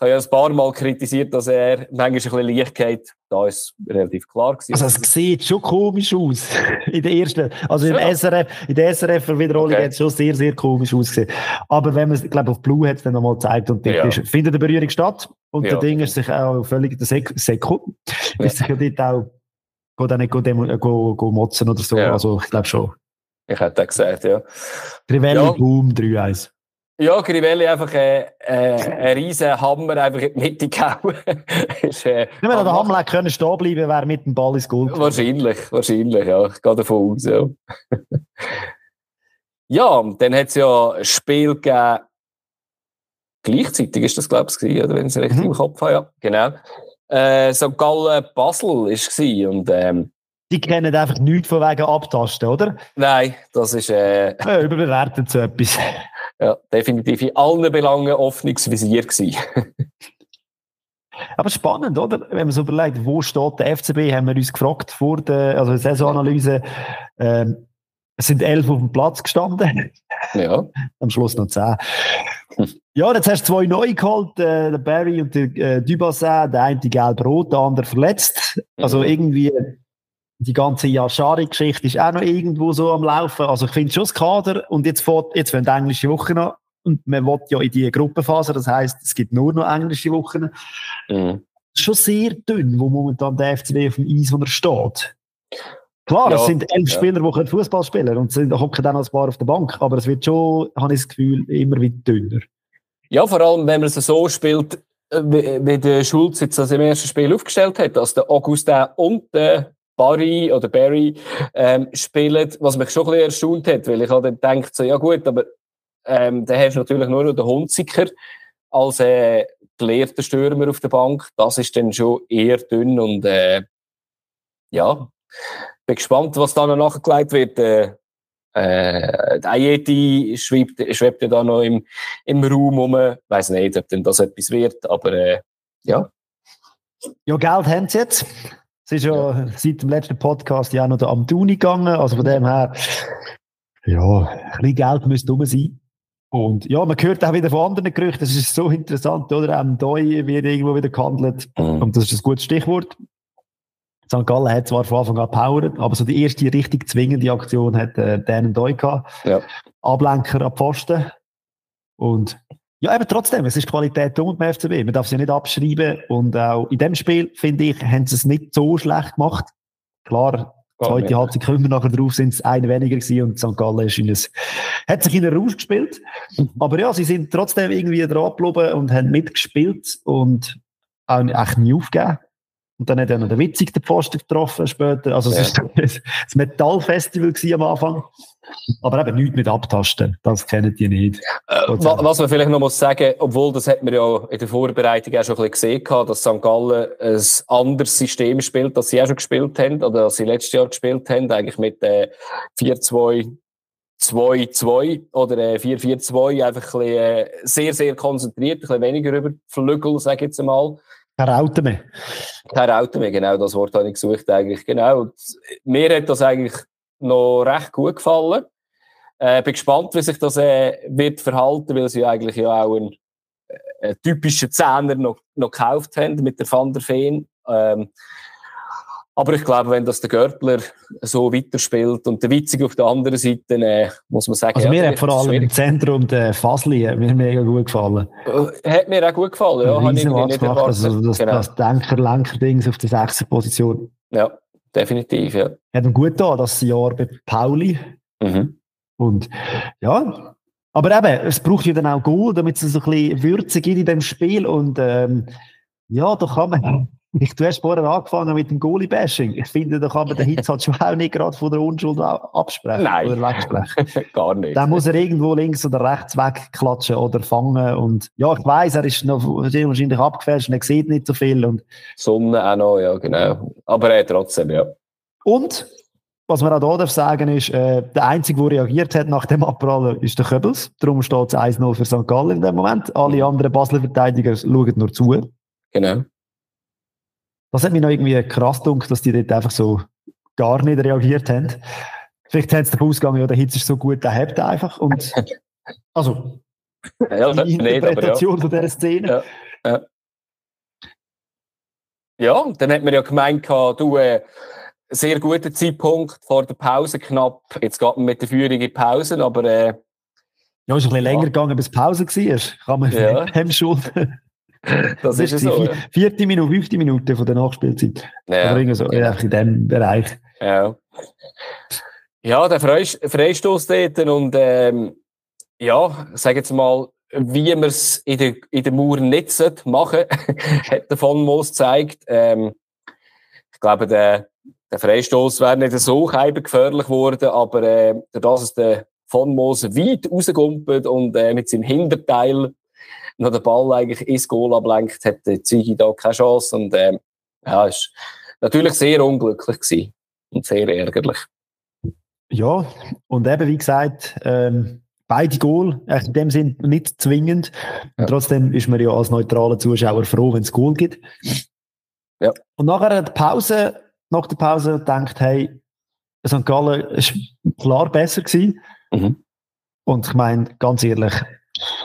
ich habe ja ein paar Mal kritisiert, dass er manchmal ein bisschen leicht geht. Da ist relativ klar gewesen. Also es sieht schon komisch aus. In der ersten, also im SRF, in der SRF-Wiederholung okay. hat es schon sehr, sehr komisch ausgesehen. Aber wenn man es, glaube auf Blue hat es dann nochmal gezeigt und ja. ist, findet eine Berührung statt. Und ja. der Ding ist sich auch völlig, der Sek Seko, ja. ist sich ja dort auch, geht auch nicht go, go, go, go motzen oder so. Ja. Also ich glaube schon. Ich hätte gesagt, ja. Trivelli, ja. Boom, 3-1. Ja, Crivelli einfach äh, äh, ein riesen Hammer einfach in die Mitte gehauen. ist, äh, Wenn der Hammer können stehen bleiben, wäre mit dem Ball ins Goal. Wahrscheinlich, wahrscheinlich, ja. Ich gehe davon aus, ja. ja, dann hat es ja ein Spiel gegeben. Gleichzeitig ist das, glaube ich, oder wenn ich es richtig mhm. im Kopf habe, ja. Genau. Äh, St. Gallen Basel war es. Und, ähm, die kennen einfach nichts von wegen Abtasten, oder? Nein, das ist. Äh, ja, überbewertet so etwas. Ja, definitiv in allen Belangen offenes Visier gewesen. Aber spannend, oder? Wenn man so überlegt, wo steht der FCB, haben wir uns gefragt vor der also Saisonanalyse, Ähm, es sind elf auf dem Platz gestanden. Ja. Am Schluss noch zehn. Ja, jetzt hast du zwei neu geholt, äh, der Barry und der äh, Dubassin, der eine gelb-rot, der andere verletzt. Also Mhm. irgendwie die ganze Yashari-Geschichte ist auch noch irgendwo so am Laufen. Also ich finde schon das Kader und jetzt fährt, jetzt werden die englische Wochen an und man will ja in die Gruppenphase, das heisst, es gibt nur noch englische Wochen. Mhm. Schon sehr dünn, wo momentan der FCB auf dem Eis, steht. Klar, Ja, es sind elf ja. Spieler, die Fußball spielen und es sind- da hocken dann noch ein paar auf der Bank, aber es wird schon, habe ich das Gefühl, immer wieder dünner. Ja, vor allem, wenn man es so spielt, äh, wie, wie der Schulz jetzt das im ersten Spiel aufgestellt hat, dass der Augustin und der Barry oder Barry ähm, spielen, was mich schon ein bisschen erstaunt hat, weil ich halt dann gedacht, so, ja gut, aber ähm, dann hast du natürlich nur noch den Hunziker als äh, gelehrter Stürmer auf der Bank. Das ist dann schon eher dünn und äh, ja, bin gespannt, was da noch nachgelegt wird. Äh, äh, Ayeti schwebt, schwebt ja da noch im, im Raum rum. Ich weiss nicht, ob denn das etwas wird, aber äh, ja. Ja, Geld haben sie jetzt. Es ist ja, seit dem letzten Podcast ja auch noch der Amtuni gegangen. Also von dem her, ja, ein bisschen Geld müsste rum sein. Und ja, man hört auch wieder von anderen Gerüchten. Das ist so interessant, oder? Am Doi wird irgendwo wieder gehandelt. Und das ist ein gutes Stichwort. St. Gallen hat zwar von Anfang an gepowert, aber so die erste richtig zwingende Aktion hat äh, Dan Doi gehabt. Ja. Ablenker am Pfosten. Und ja, eben trotzdem, es ist Qualität da beim FCB. Man darf sie nicht abschreiben. Und auch in dem Spiel, finde ich, haben sie es nicht so schlecht gemacht. Klar, zweite Halbzeit kommen wir nachher drauf, sind es eine weniger gewesen und St. Gallen ist in ein, hat sich in einen Rausch gespielt. Aber ja, sie sind trotzdem irgendwie dran geblieben und haben mitgespielt und auch echt nie aufgegeben. Und dann hat er noch der Witzig den Pfosten getroffen später. Also es Ja. war das Metallfestival am Anfang. Aber eben nichts mit Abtasten. Das kennen die nicht. Äh, wa- was man vielleicht noch muss sagen, obwohl das hat man ja in der Vorbereitung auch schon ein bisschen gesehen, dass St. Gallen ein anderes System spielt, das sie auch schon gespielt haben, oder das sie letztes Jahr gespielt haben, eigentlich mit äh, 4-2 2-2 oder äh, 4-4-2, einfach ein bisschen, äh, sehr, sehr konzentriert, ein bisschen weniger über Flügel, sage ich jetzt einmal. Herr Rauteme. Kein Auto mehr, genau, das Wort habe ich gesucht eigentlich, genau. Und mir hat das eigentlich noch recht gut gefallen. Äh, bin gespannt, wie sich das äh, wird verhalten, weil sie eigentlich ja auch einen, äh, typischen Zehner noch, noch gekauft haben mit der Van der Feen. Ähm, aber ich glaube, wenn das der Görtler so weiterspielt und der Witzig auf der anderen Seite, äh, muss man sagen, Also ja, mir hat vor allem im Zentrum der Fasli mir mega gut gefallen. Äh, Hat mir auch gut gefallen, ja. Habe ich nicht gemacht, also das, genau. das Denker-Lenker-Dings auf der sechsten Position. Ja, definitiv, ja. Hat ihm gut da, das Jahr bei Pauli. Mhm. Und ja, aber eben, es braucht ja dann auch Goal, damit es so ein bisschen Würze gibt in dem Spiel. Und ähm, ja, da kann man. Ich, du hast vorher angefangen mit dem Goalie-Bashing. Ich finde, da kann man den Hitz halt schon auch nicht gerade von der Unschuld absprechen Nein. oder wegsprechen. Gar nicht. Dann muss er irgendwo links oder rechts wegklatschen oder fangen. Und ja, ich weiß, er ist noch wahrscheinlich abgefälscht und er sieht nicht so viel. Und, Sonne auch noch, ja, genau. Aber äh, trotzdem, ja. und was man auch hier darf sagen ist, äh, der Einzige, der reagiert hat nach dem Abprallen, ist der Köbels. Darum steht es 1-0 für St. Gallen in dem Moment. Alle anderen Basler Verteidiger schauen nur zu. Genau. Das hat mich noch irgendwie krass gedacht, dass die dort einfach so gar nicht reagiert haben. Vielleicht haben sie davon ausgegangen, ja, der Hitz ist so gut, der hebt einfach. Und, also, Ja, die nicht, aber ja. Interpretation von dieser Szene. Ja. Ja, und dann hat man ja gemeint, gehabt, du, äh, sehr guter Zeitpunkt vor der Pause knapp. Jetzt geht man mit der Führung in die Pause, aber äh, Ja, ist ein bisschen Ja. länger gegangen, bis Pause war. Kann man Ja. dem schulden. das ist ist so. die Ja. vierte Minute, fünfte Minute von der Nachspielzeit. Oder Ja, irgendwie so, ja, in dem Bereich. ja. ja, der Freist- Freistoß dort und ähm, ja, sag jetzt mal, wie man es in der, in der Mauer nicht machen hat der von Moos gezeigt. Ähm, ich glaube, der, der Freistoß wäre nicht so gefährlich geworden, aber äh, dadurch, dass es der von Moos weit rausgumpelt und äh, mit seinem Hinterteil noch den Ball eigentlich ins Goal ablenkt, hat der Zigi da keine Chance und ähm, ja, ist natürlich sehr unglücklich gewesen und sehr ärgerlich. Ja, und eben, wie gesagt, ähm, beide Goal, echt in dem Sinn nicht zwingend. Ja. trotzdem ist man ja als neutraler Zuschauer froh, wenn es Goal gibt. Ja. Und nachher hat die Pause, nach der Pause denkt, hey, St. Gallen ist klar besser gewesen. Mhm. Und ich meine, ganz ehrlich,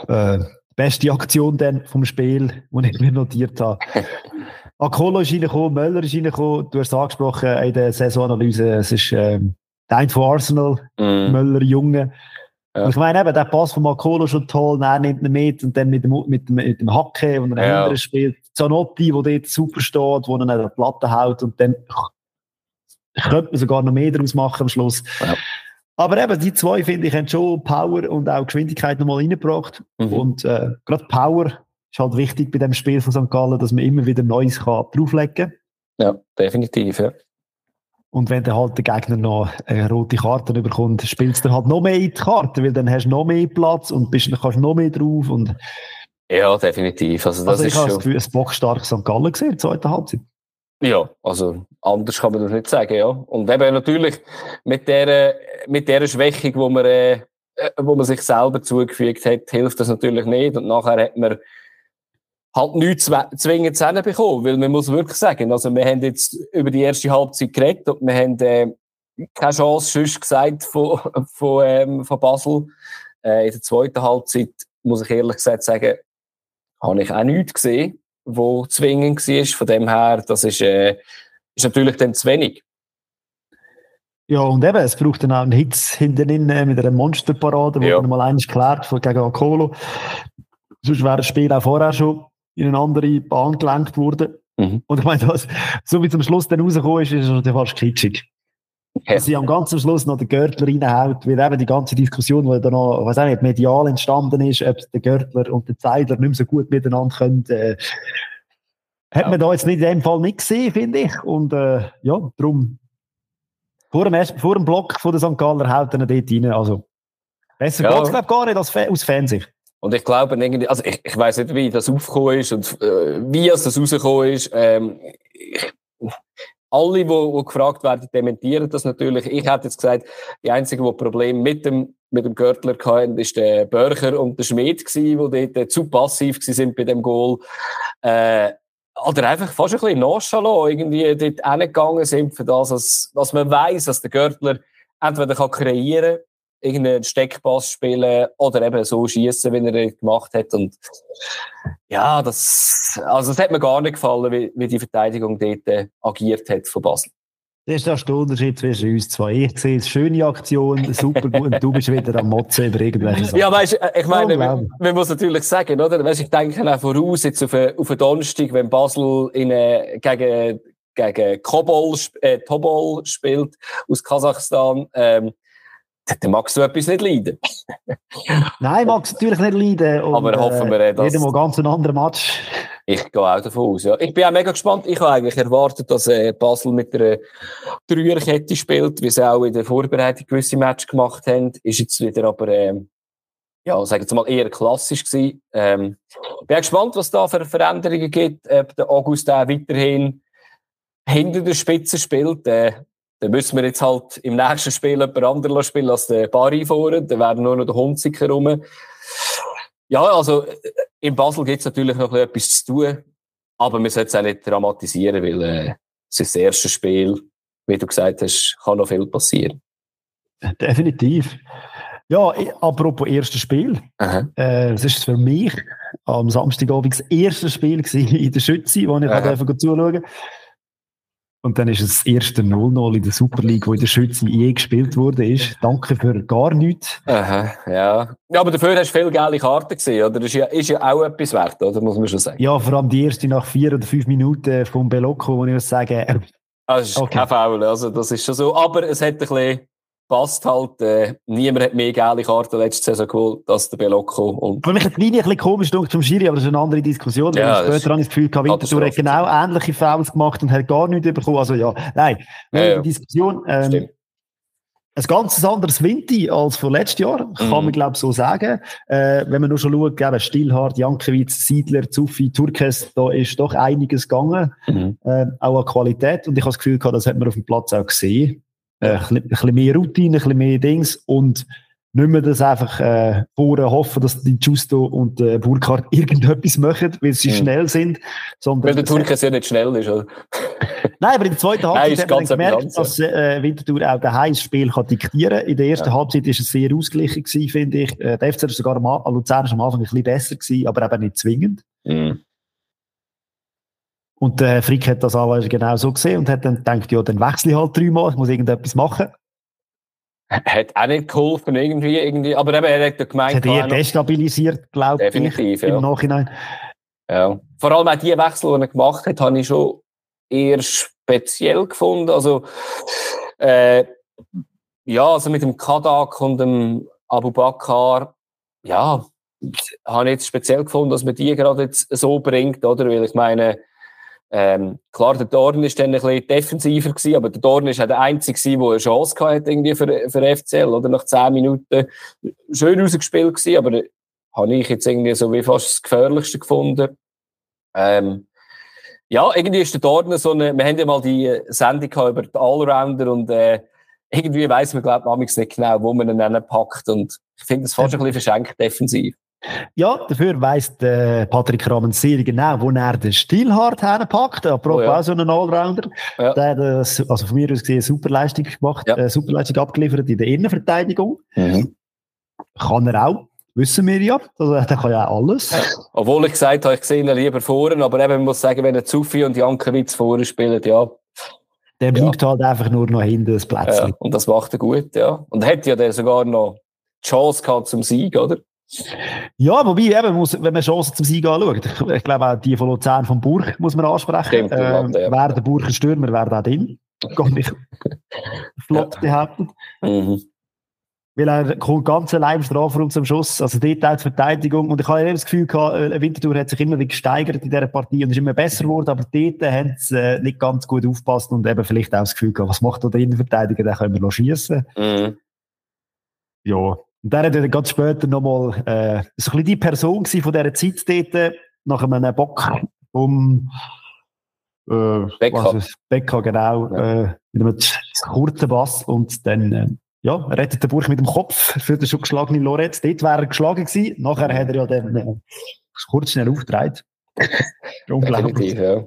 äh, beste Aktion dann vom Spiel, die ich mir notiert habe. Akolo ist reingekommen, Möller ist reingekommen. Du hast es angesprochen in der Saisonanalyse. Es ist ähm, der eine von Arsenal, mm. Möller, Junge. Ja. Ich meine eben, der Pass von Makolo schon toll, er nimmt ihn mit und dann mit dem, mit dem, mit dem Hacke, wo er ja. spielt. Zanotti, der dort super steht, wo er an der Platte haut und dann könnte man sogar noch mehr daraus machen am Schluss. Ja. Aber eben, die zwei, finde ich, haben schon Power und auch Geschwindigkeit nochmal reingebracht. Mhm. Und äh, gerade Power ist halt wichtig bei dem Spiel von St. Gallen, dass man immer wieder Neues kann drauflegen kann. Ja, definitiv, ja. Und wenn dann halt der Gegner noch eine rote Karte bekommt, spielst du halt noch mehr in die Karte, weil dann hast du noch mehr Platz und bist, kannst noch mehr drauf. Und ja, definitiv. Also, das also ich habe das Gefühl, ein bockstarkes St. Gallen gesehen, in der zweiten Halbzeit. Ja, also anders kann man das nicht sagen, ja. Und eben natürlich mit der, mit der Schwächung, wo man, äh, wo man sich selber zugefügt hat, hilft das natürlich nicht. Und nachher hat man halt nichts zwingend bekommen, weil man muss wirklich sagen, also wir haben jetzt über die erste Halbzeit geredet und wir haben äh, keine Chance sonst gesagt von, von, ähm, von Basel. Äh, in der zweiten Halbzeit, muss ich ehrlich gesagt sagen, habe ich auch nichts gesehen wo zwingend war. Von dem her, das ist, äh, ist natürlich dann zu wenig. Ja, und eben, es braucht dann auch einen Hitz hinten äh, mit einer Monsterparade, wo ja. man mal eines klärt gegen Akolo. Sonst wäre das Spiel auch vorher schon in eine andere Bahn gelenkt worden. Mhm. Und ich meine, das, so wie zum Schluss dann rausgekommen ist, ist es fast kitschig. Dass sie am ganzen Schluss noch den Görtler reinhaut, weil eben die ganze Diskussion, die da noch, was auch nicht, medial entstanden ist, ob der Görtler und der Zeidler nicht mehr so gut miteinander können, äh, hat ja. man da jetzt nicht in dem Fall nicht gesehen, finde ich. Und äh, ja, darum, vor dem, ersten, vor dem Block von der St. Galler haut er dort rein. Also, besser ja. geht es, gar nicht als, aus Fansicht. Und ich glaube, irgendwie, also ich, ich weiß nicht, wie das aufgekommen ist und äh, wie es das rausgekommen ist. Ähm, ich, alle, die, die gefragt werden, dementieren das natürlich. Ich hätte jetzt gesagt, die einzigen, die Probleme mit dem, mit dem Görtler hatten, ist der Börcher und der Schmidt die dort zu passiv sind bei dem Goal. Äh, oder einfach fast ein bisschen nonchalant irgendwie dort hingegangen sind für das, was, man weiß, dass der Görtler entweder kann kreieren irgendeinen Steckpass spielen oder eben so schießen, wie er gemacht hat. Und ja, das, also das hat mir gar nicht gefallen, wie, wie die Verteidigung dort äh, agiert hat von Basel. Das ist der Unterschied zwischen uns zwei. Ich sehe es schöne Aktion, super gut, und du bist wieder am Motzen über irgendwelche Sachen. Ja, weißt äh, ich meine, man, man, muss natürlich sagen, oder? Weißt, ich denke auch voraus, jetzt auf, eine, auf einen Donnerstag, wenn Basel in eine, gegen, gegen Kobol, äh, Tobol spielt aus Kasachstan, ähm, dann magst du etwas nicht leiden. Nein, magst du natürlich nicht leiden. Und, Aber hoffen wir, äh, dass... Jeder mal ganz ein anderer Match. Ich gehe auch davon aus, ja. Ich bin auch mega gespannt. Ich habe eigentlich erwartet, dass äh, Basel mit einer Dreierkette spielt, wie sie auch in der Vorbereitung gewisse Matches gemacht haben. Ist jetzt wieder aber, ähm, ja, sagen wir mal, eher klassisch gewesen. Ähm, bin auch gespannt, was da für Veränderungen gibt, ob der August auch weiterhin hinter der Spitze spielt. Äh, dann müssen wir jetzt halt im nächsten Spiel jemand anderes spielen als der Barry vorne. Dann werden nur noch der Hunziker rum. Ja, also in Basel gibt es natürlich noch etwas zu tun, aber wir sollten es auch nicht dramatisieren, weil äh, es ist das erste Spiel, wie du gesagt hast, kann noch viel passieren. Definitiv. Ja, apropos erstes Spiel. Äh, das ist für mich am Samstagabend das erste Spiel in der Schütze, wo ich Aha. zuschauen durfte. Und dann ist es das erste 0-0 in der Super League, wo in der Schütze je gespielt wurde. Danke für gar nichts. Aha, ja. ja, aber dafür hast du viele geile Karten gesehen, oder? Das ist ja, ist ja auch etwas wert, oder? Muss man schon sagen. Ja, vor allem die erste nach vier oder fünf Minuten vom Belocco, wo ich muss sagen. Äh, das ist okay. kein Foul, also das ist schon so. Aber es hat ein bisschen passt halt. Äh, niemand hat mehr geile Karten letzte Saison geholt als der Belocco. Und aber mich hat ein bisschen komisch zum Schiri, aber das ist eine andere Diskussion. Ja, später habe ich das Gefühl, gehabt, Winterthur hat genau ähnliche Fouls gemacht und hat gar nichts bekommen. Also ja, nein, ja, ja. Diskussion. Ähm, ein ganz anderes Winter als vor letztes Jahr, kann mhm. man glaube ich so sagen. Äh, wenn man nur schon schaut, eben Jankiewicz, Siedler, Zuffi, Turkes, da ist doch einiges gegangen, mhm. äh, auch an Qualität. Und ich habe das Gefühl gehabt, das hat man auf dem Platz auch gesehen. Äh, ein, bisschen, mehr Routine, ein bisschen mehr Dings und nicht mehr das einfach äh, vorher hoffen, dass die Justo und äh, Burkhardt irgendetwas machen, weil sie mhm. schnell sind. Sondern weil der Turkes ja nicht schnell ist, oder? Nein, aber in der zweiten Halbzeit hat man gemerkt, dass äh, Winterthur auch daheim das Spiel kann diktieren kann. In der ersten ja. Halbzeit war es sehr ausgeglichen, finde ich. Äh, der FC war sogar am, Luzern am Anfang ein bisschen besser, gewesen, aber eben nicht zwingend. Mhm. Und der äh, Frick hat das alles genau so gesehen und hat dann gedacht, ja, dann wechsle ich halt dreimal, ich muss irgendetwas machen. Hat auch nicht geholfen, irgendwie, irgendwie. aber eben, er hat gemeint... Hat eher destabilisiert, glaube ich, Definitiv, ja. im Nachhinein. Ja. Vor allem auch die Wechsel, die er gemacht hat, habe ich schon eher speziell gefunden. Also, äh, ja, also mit dem Kadak und dem Abu Bakr, ja, habe ich jetzt speziell gefunden, dass man die gerade jetzt so bringt, oder? Weil ich meine, ähm, klar, der Dorn ist dann ein bisschen defensiver gewesen, aber der Dorn ist auch der Einzige der eine Chance hatte irgendwie für, für FCL, oder? Nach zehn Minuten schön rausgespielt gewesen, aber habe ich jetzt irgendwie so wie fast das Gefährlichste gefunden. Ähm, ja, irgendwie ist der Dorn so eine, wir haben ja mal die Sendung über die Allrounder und äh, irgendwie weiss man, glaube ich, nicht genau, wo man ihn packt und ich finde das fast ein bisschen verschenkt defensiv. Ja, dafür weiss der Patrick Rahmen sehr genau, wo er den Stilhart herpackt. Apropos oh, ja. auch so einen Allrounder. Ja. Der hat, also von mir aus gesehen, super Leistung gemacht, ja. äh, super Leistung abgeliefert in der Innenverteidigung. Mhm. Kann er auch. Wissen wir ja. Also, der kann ja auch alles. Obwohl ich gesagt habe, ich sehe ihn lieber vorne, aber eben, man muss sagen, wenn er Zufi und Jankovic vorne spielen, ja. Der braucht halt einfach nur noch hinten das Plätzchen. und das macht er gut, ja. Und hat ja der sogar noch die Chance gehabt zum Sieg, oder? Ja, wobei, eben, muss, wenn man Chancen zum Sieg anschaut, ich glaube auch die von Luzern vom Burg muss man ansprechen. Stimmt, äh, ja. Wer der Burger Stürmer wäre da drin. Gar nicht flott behauptet. Mhm. Weil er kommt ganz allein im Strafraum zum Schuss. Also dort auch die Verteidigung. Und ich habe immer das Gefühl gehabt, äh, Winterthur hat sich immer wieder gesteigert in dieser Partie und ist immer besser geworden. Aber dort haben sie äh, nicht ganz gut aufgepasst und eben vielleicht auch das Gefühl gehabt, was macht der Innenverteidiger, den können wir noch schiessen. Mhm. Ja, und der hat dann ganz später nochmal äh, so ein bisschen die Person von dieser Zeit dort, nach einem Bock um äh, Becker. Becker, genau, ja. äh, mit einem kurzen Bass und dann äh, ja, rettet der Burg mit dem Kopf für den schon geschlagenen Lorenz. Dort wäre er geschlagen gewesen. Nachher hat er ja dann äh, kurz schnell aufgedreht. Unglaublich. Ja.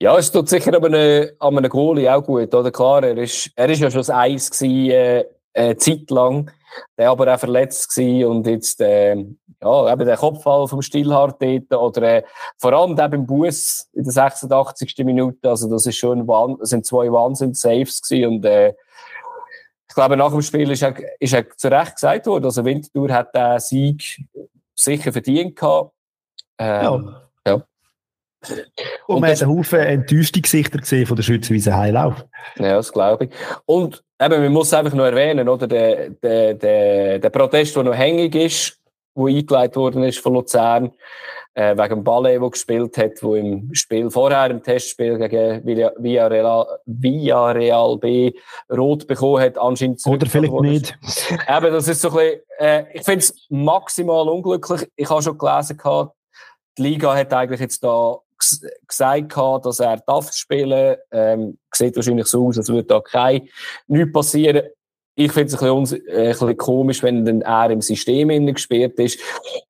ja, es tut sicher aber eine, an einem Goalie auch gut. Oder? Klar, er ist, er ist ja schon das Eis gewesen, äh, äh, Zeit lang. Der aber auch verletzt war und jetzt, äh, ja, eben der Kopfball vom Stillhart dort, oder äh, vor allem der beim Bus in der 86. Minute, also das ist schon, das sind zwei Wahnsinns-Saves gewesen und äh, ich glaube, nach dem Spiel ist er, ist er zu Recht gesagt worden, also Winterthur hat den Sieg sicher verdient gehabt. Ähm, ja. Und, und man hat einen Haufen enttäuschte Gesichter gesehen von der Schützenwiese Heilauf. Ja, das glaube ich. Und eben, man muss einfach noch erwähnen, oder, der, der, der, der Protest, der noch hängig ist, der eingeleitet worden ist von Luzern, äh, wegen dem Ballet, der gespielt hat, wo im Spiel vorher, im Testspiel gegen Villarreal, Villarreal B rot bekommen hat, anscheinend Oder vielleicht nicht. Eben, das ist so ein bisschen, äh, ich finde es maximal unglücklich. Ich habe schon gelesen, gehabt, die Liga hat eigentlich jetzt da gesagt dass er darf spielen. Ähm, sieht wahrscheinlich so aus, als würde da kein nichts passieren. Ich finde es ein bisschen, äh, ein bisschen komisch, wenn dann er im System gesperrt ist.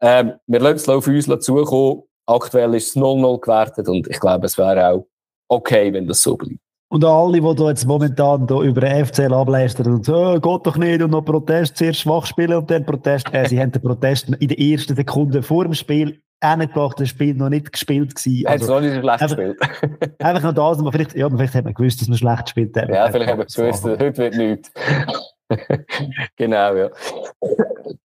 Ähm, wir lassen es auf uns zukommen. Aktuell ist es 0-0 gewertet und ich glaube, es wäre auch okay, wenn das so bleibt. Und alle, die da jetzt momentan da über den FCL ablästern und so, oh, geht doch nicht und noch Protest, zuerst schwach spielen und dann Protest. Äh, sie haben den Protest in der ersten Sekunde vor dem Spiel hingebracht, das Spiel noch nicht gespielt gewesen. Also, hat es noch nicht schlecht gespielt. einfach noch das, man vielleicht, ja, vielleicht hat man gewusst, dass man schlecht spielt. Ja, vielleicht hat man gewusst, heute wird nichts. genau, ja.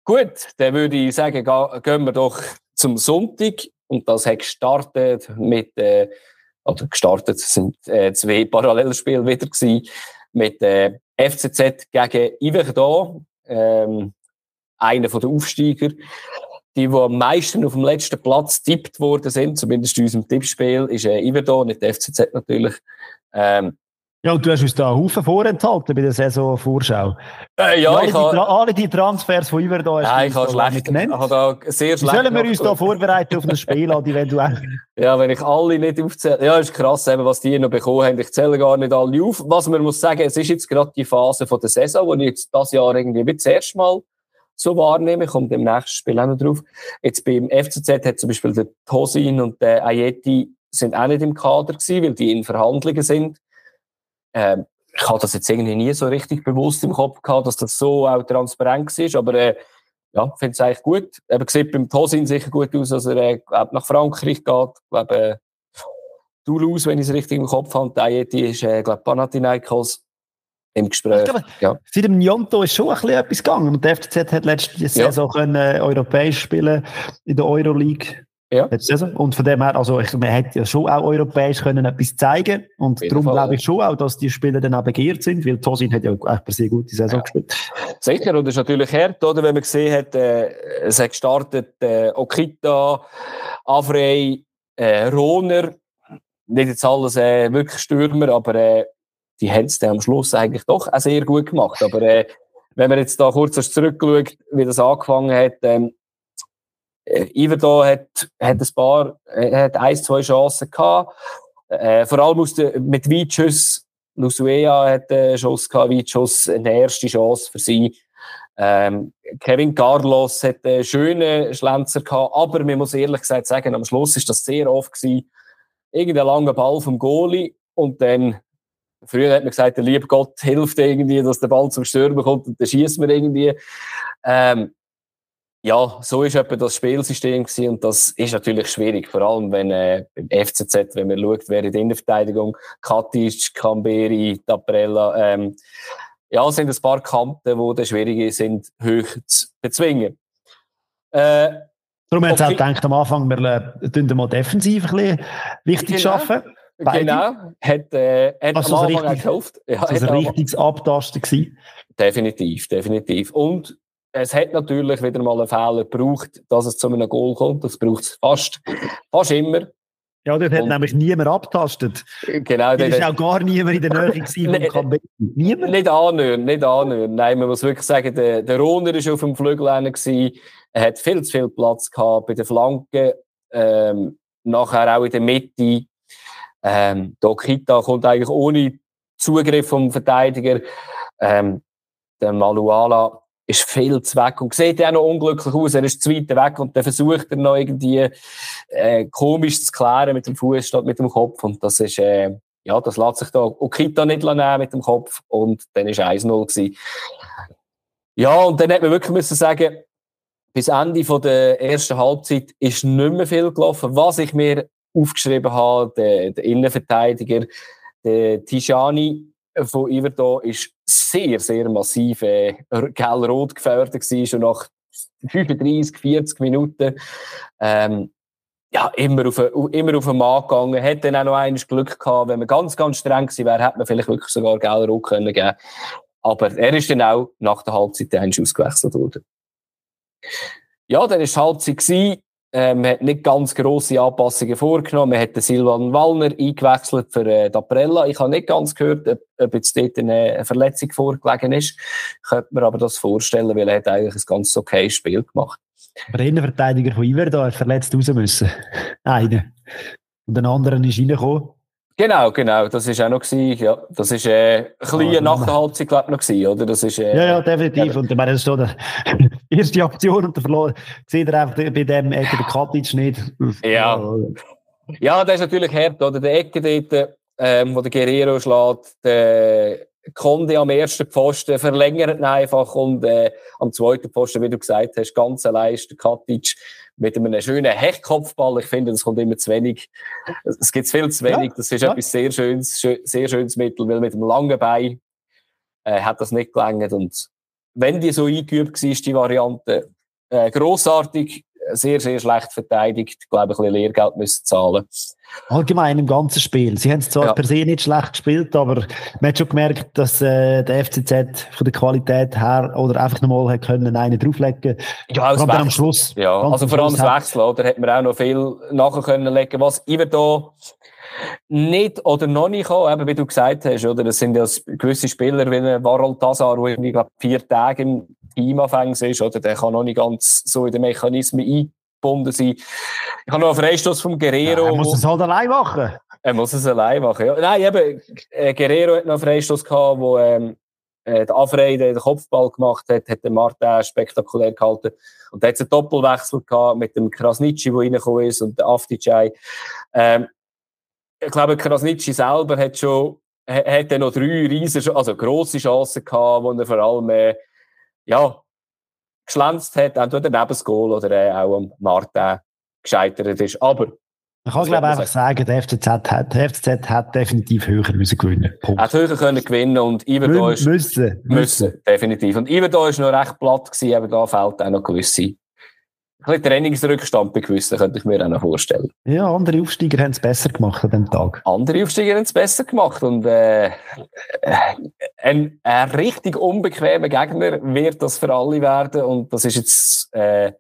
Gut, dann würde ich sagen, gehen wir doch zum Sonntag. Und das hat gestartet mit, äh, oder gestartet sind äh, zwei Parallelspiele wieder gewesen, mit äh, FCZ gegen Iverdon, ähm, einer den Aufsteiger. Die, die am meisten auf dem letzten Platz tippt worden sind, zumindest in unserem Tippspiel, ist äh, Iverdon, nicht FCZ natürlich. Ähm, ja, und du hast uns da einen Haufen vorenthalten bei der Saisonvorschau. Äh, ja, alle, ich ha... die alle die Transfers von über da Nein, ich habe schlecht genannt. Ich habe sehr schlecht Sollen wir uns da vorbereiten auf das Spiel, Adi, wenn du. Ja, wenn ich alle nicht aufzähle. Ja, ist krass, eben, was die noch bekommen haben. Ich zähle gar nicht alle auf. Was man muss sagen, es ist jetzt gerade die Phase von der Saison, wo ich jetzt das Jahr irgendwie wie das erste Mal so wahrnehme. Ich komme dem nächsten Spiel auch noch drauf. Jetzt beim FCZ hat zum Beispiel der Tosin und der Ayeti sind auch nicht im Kader gewesen, weil die in Verhandlungen sind. Ähm, ich habe das jetzt irgendwie nie so richtig bewusst im Kopf gehabt, dass das so auch transparent ist, aber äh, ja, finde es eigentlich gut. Eben sieht beim Tosin sicher gut aus, dass er äh, nach Frankreich geht. Glaube, äh, Toulouse, wenn ich es richtig im Kopf habe, die ist, äh, glaube Panathinaikos im Gespräch. Glaube, ja. Seit dem Njonto ist schon ein bisschen etwas gegangen. Und der FCZ hat letzte Saison ja. können, äh, europäisch spielen in der Euroleague. Ja. Und von dem her, also ich, man hätte ja schon auch europäisch können etwas zeigen und darum glaube ich schon auch, dass die Spieler dann auch begehrt sind, weil Tosin hat ja echt per se gute Saison ja. gespielt. Sicher, und das ist natürlich hart, oder, wenn man gesehen hat, äh, es hat gestartet äh, Okita, Avrey, äh, Rohner, nicht jetzt alles äh, wirklich Stürmer, aber äh, die haben es am Schluss eigentlich doch auch sehr gut gemacht. Aber äh, wenn man jetzt da kurz zurückschaut, wie das angefangen hat, ähm, äh, Iverdo hat, hat ein paar, äh, hat ein, zwei Chancen gehabt. Äh, vor allem aus der, mit Weitschuss. Lusuea hat einen Schuss gehabt, Weitschuss, eine erste Chance für sie. Ähm, Kevin Carlos hat einen schönen Schlenzer gehabt, aber man muss ehrlich gesagt sagen, am Schluss ist das sehr oft gewesen, irgendein langer Ball vom Goalie und dann Früher hat man gesagt, der liebe Gott hilft irgendwie, dass der Ball zum Stürmen kommt und dann schießt man irgendwie. Ähm, ja, so ist etwa das Spielsystem gewesen und das ist natürlich schwierig, vor allem wenn äh, beim FCZ, wenn man schaut, wer in der Innenverteidigung, Katic, Camberi, Taprella, ähm, ja, sind ein paar Kanten, die dann schwierig sind, hoch zu bezwingen. Äh, Darum haben sie auch gedacht, am Anfang, wir äh, mal defensiv ein bisschen wichtig genau. arbeiten. Beide. Genau, hat, äh, hat also am Anfang richtig, gekauft. Ja, also ein richtiges Abtasten gewesen. Definitiv, definitiv. Und es hat natürlich wieder mal einen Fehler gebraucht, dass es zu einem Goal kommt. Das braucht es fast, fast immer. Ja, dort hat nämlich niemand abtastet. Genau. Da ist auch gar niemand in der Nähe gewesen vom Niemand? Nicht anhören, nicht anhören. Nein, man muss wirklich sagen, der, der Rohner war auf dem Flügel gewesen. Er hat viel zu viel Platz gehabt bei den Flanken. Ähm, nachher auch in der Mitte. Ähm, Dokita kommt eigentlich ohne Zugriff vom Verteidiger. Ähm, der Maluala ist viel zu weg und sieht ja auch noch unglücklich aus. Er ist zu weit weg und dann versucht er noch irgendwie äh, komisch zu klären mit dem Fuß statt mit dem Kopf. Und das ist, äh, ja, das lässt sich da Okita nicht nehmen mit dem Kopf und dann ist 1-0 gewesen. Ja, und dann hat man wirklich müssen sagen, bis Ende der ersten Halbzeit ist nicht mehr viel gelaufen. Was ich mir aufgeschrieben habe, der, der Innenverteidiger, der Tijani von Iverdo, ist sehr, sehr massiv äh, rot gefördert gewesen, schon nach 35, 40 Minuten. Ähm, ja, immer auf, immer auf den Mann gegangen. Hätte dann auch noch eines Glück gehabt. Wenn man ganz, ganz streng gewesen wäre, hätte man vielleicht wirklich sogar gelb-rot können geben. Aber er ist dann auch nach der Halbzeit ausgewechselt worden. Ja, dann war die Halbzeit. Gewesen. Ähm, man hat nicht ganz grosse Anpassungen vorgenommen. Man hat den Silvan Wallner eingewechselt für äh, Daprella. Ich habe nicht ganz gehört, ob, ob jetzt dort eine Verletzung vorgelegen ist. Ich könnte mir aber das vorstellen, weil er hat eigentlich ein ganz okay Spiel gemacht. Der Innenverteidiger von Iver da verletzt raus müssen. Einer. Und ein anderer ist reingekommen. Genau, genau, das ist auch noch gewesen, ja. Das ist, äh, ein nach der Halbzeit, glaube ich, noch gewesen, oder? Das ist, äh, ja, ja, definitiv. Ja. Und ich meine, das ist so erste Aktion und der verloren. Seht ihr einfach bei dem Ecke der Katic nicht. Ja. Ja, das ist natürlich hart, oder? Der Ecke dort, ähm, wo der Guerrero schlägt, der Conde am ersten Pfosten verlängert ihn einfach und äh, am zweiten Pfosten, wie du gesagt hast, ganz allein ist der Katic mit einem schönen Hechtkopfball. Ich finde, das kommt immer zu wenig. Es gibt viel zu wenig. Das ist ja. etwas sehr schönes, sehr schönes Mittel, weil mit dem langen Bein äh, hat das nicht gelangt. Und wenn die so eingeübt war, die Variante, äh, grossartig, sehr, sehr schlecht verteidigt. Ich glaube, ein bisschen Lehrgeld müssen zahlen. Allgemein im ganzen Spiel. Sie haben es zwar ja. per se nicht schlecht gespielt, aber man hat schon gemerkt, dass äh, der FCZ von der Qualität her oder einfach nochmal hat können einen drauflegen. Ja, vor am Schluss. Ja, also vor allem das Wechsel, oder? Hat man auch noch viel nachher können legen. Was immer da nicht oder noch nicht kann, eben wie du gesagt hast, oder? Das sind ja gewisse Spieler wie Warol Tazar, der irgendwie vier Tage im Teamanfängs ist, oder? Der kann noch nicht ganz so in den Mechanismen eingebunden sein. Ich habe noch einen Freistoß vom Guerrero. Ja, er muss es halt allein machen. Er muss es allein machen, ja. Nein, eben, äh, Guerrero hat noch einen Freistoß gehabt, wo, ähm, äh, der Afrey den Kopfball gemacht hat, hat der Martin spektakulär gehalten. Und da hat es einen Doppelwechsel gehabt mit dem Krasnitschi, der reingekommen ist, und der Afticai. Ähm, ich glaube, Krasnitschi selber hat schon hat er noch drei riesige, also grosse Chancen gehabt, wo er vor allem äh, ja, geschlänzt hat, entweder neben das Goal oder äh, auch am Martin gescheitert ist. Aber man kann, glaube einfach sagen, der FCZ hat, der FCZ hat definitiv höher müssen gewinnen. Punkt. Hat höher können gewinnen und Iverdo ist... Müssen. Müssen, definitiv. Und Iverdo ist noch recht platt gewesen, aber da fehlt auch noch gewisse bisschen Trainingsrückstand bei gewissen, könnte ich mir auch noch vorstellen. Ja, andere Aufsteiger haben es besser gemacht an dem Tag. Andere Aufsteiger haben es besser gemacht und äh, ein, ein richtig unbequemer Gegner wird das für alle werden und das ist jetzt äh,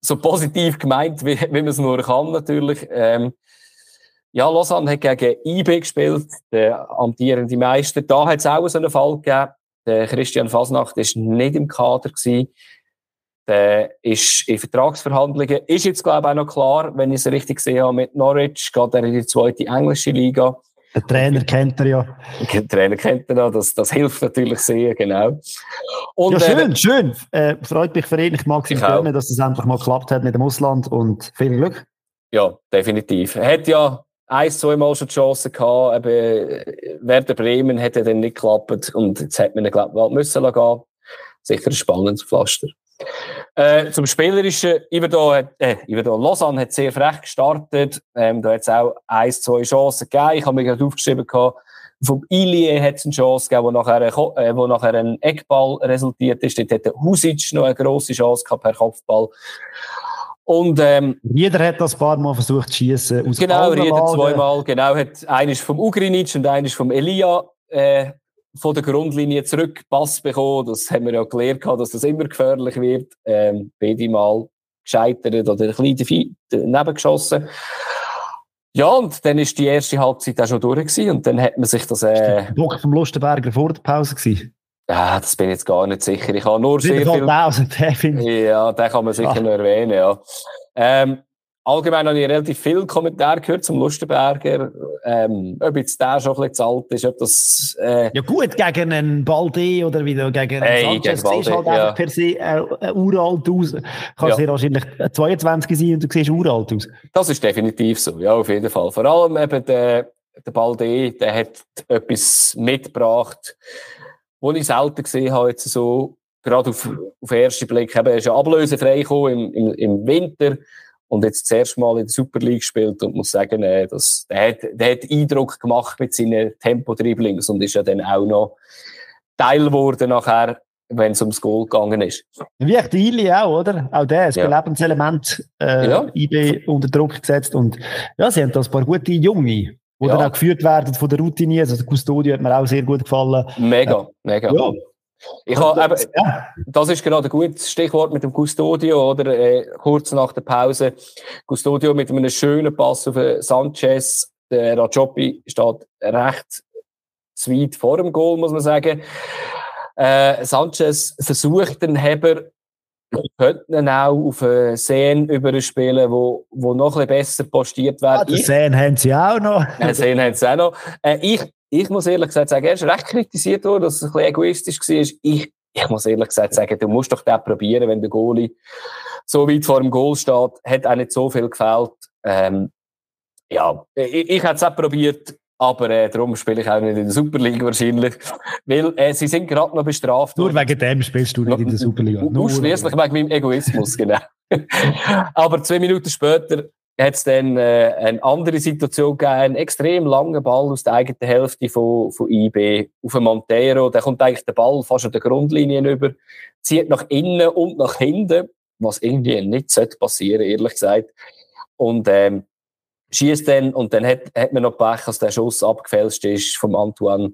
so positiv gemeint, wie, wie man es nur kann natürlich. Ähm, ja, Lausanne hat gegen IB gespielt, der amtierende Meister. Da hat es auch so einen Fall gegeben. Der Christian Fasnacht war nicht im Kader. Gewesen. Der ist in Vertragsverhandlungen. Ist jetzt, glaube ich, auch noch klar, wenn ich es richtig sehe, mit Norwich geht er in die zweite englische Liga. Der Trainer kennt er ja. Der Trainer kennt er ja, das, das hilft natürlich sehr, genau. Und, ja, schön, äh, schön. Äh, freut mich für ihn. Ich mag es gerne, dass es endlich mal geklappt hat mit dem Ausland und viel Glück. Ja, definitiv. Er hat ja ein, zwei Mal schon die Chance gehabt, eben, Werder Bremen hätte dann nicht geklappt und jetzt hat man ihn, glaube ich, müssen gehen. Sicher ein spannendes Pflaster. Äh, zum Spielerischen, Iverdo, hat, äh, Iverdo Lausanne hat sehr frech gestartet. Ähm, da hat es auch ein, zwei Chancen gegeben. Ich habe mir gerade aufgeschrieben, gehabt, vom Ilie hat es eine Chance gegeben, wo nachher, äh, wo nachher ein Eckball resultiert ist. Dort hat der Husic noch eine grosse Chance gehabt per Kopfball. Und, ähm, jeder hat das ein paar Mal versucht zu schießen. Genau, jeder zweimal. Genau, hat, einer vom Ugrinic und einer vom Elia äh, von der Grundlinie zurück Pass bekommen. Das haben wir ja gelernt, dass das immer gefährlich wird. Ähm, beide Mal gescheitert oder ein bisschen daneben geschossen. Ja, und dann ist die erste Halbzeit auch schon durch gewesen, und dann hat man sich das... Äh, Bock vom Lustenberger vor der Pause gewesen? Ja, das bin ich jetzt gar nicht sicher. Ich habe nur sehr viel... 1000, Ja, den kann man sicher Ach. noch erwähnen, ja. Ähm, Allgemein habe ich relativ viele Kommentare gehört zum Lustenberger. Ähm, ob jetzt der schon ein bisschen zu alt ist, ob das... Äh ja gut, gegen einen Balde oder wieder gegen einen hey, Sanchez gegen siehst halt ja. per se äh, äh, uralt aus. Kann ja. sehr wahrscheinlich 22 sein und du siehst uralt aus. Das ist definitiv so, ja, auf jeden Fall. Vor allem eben der, der Balde, der hat etwas mitgebracht, was ich selten gesehen habe, jetzt so, gerade auf, auf den ersten Blick. Eben, er ist ja ablösefrei gekommen im, im, im Winter und jetzt das erste Mal in der Super League gespielt und muss sagen, äh, das, der, hat, der hat Eindruck gemacht mit seinen Tempo-Dribblings und ist ja dann auch noch Teil geworden nachher, wenn es ums Goal gegangen ist. Wie echt Ili auch, oder? Auch der ist ja. Lebenselement äh, ja. IB unter Druck gesetzt und ja, sie haben da ein paar gute Junge, die ja. dann auch geführt werden von der Routine. Also der Custodio hat mir auch sehr gut gefallen. Mega, äh, mega. Ja. Ich habe eben, das ist gerade ein gutes Stichwort mit dem Custodio, oder? Äh, kurz nach der Pause. Custodio mit einem schönen Pass auf Sanchez. Der Rajopi steht recht weit vor dem Goal, muss man sagen. Äh, Sanchez versucht den Heber, könnten auch auf einen Seen überspielen, wo, wo noch ein bisschen besser postiert werden. Ah, den Seen haben sie auch noch. Den Seen haben sie auch noch. Äh, ich ich muss ehrlich gesagt sagen, er ist recht kritisiert worden, dass es ein bisschen egoistisch war. Ich, ich muss ehrlich gesagt sagen, du musst doch das probieren, wenn der Goalie so weit vor dem Goal steht. Hat auch nicht so viel gefällt. Ähm, ja, ich, ich hätte es auch probiert, aber äh, darum spiele ich auch nicht in der Superliga wahrscheinlich. Weil äh, sie sind gerade noch bestraft. Nur wegen dem spielst du nicht in der Superliga. Nur Ausschließlich wegen meinem Egoismus, genau. aber zwei Minuten später hat es dann äh, eine andere Situation gegeben, einen extrem langen Ball aus der eigenen Hälfte von, von IB auf Montero. Da kommt eigentlich der Ball fast an der Grundlinie über, zieht nach innen und nach hinten, was irgendwie nicht sollte passieren, ehrlich gesagt. Und ähm, schießt dann und dann hat, hat man noch Pech, dass der Schuss abgefälscht ist vom Antoine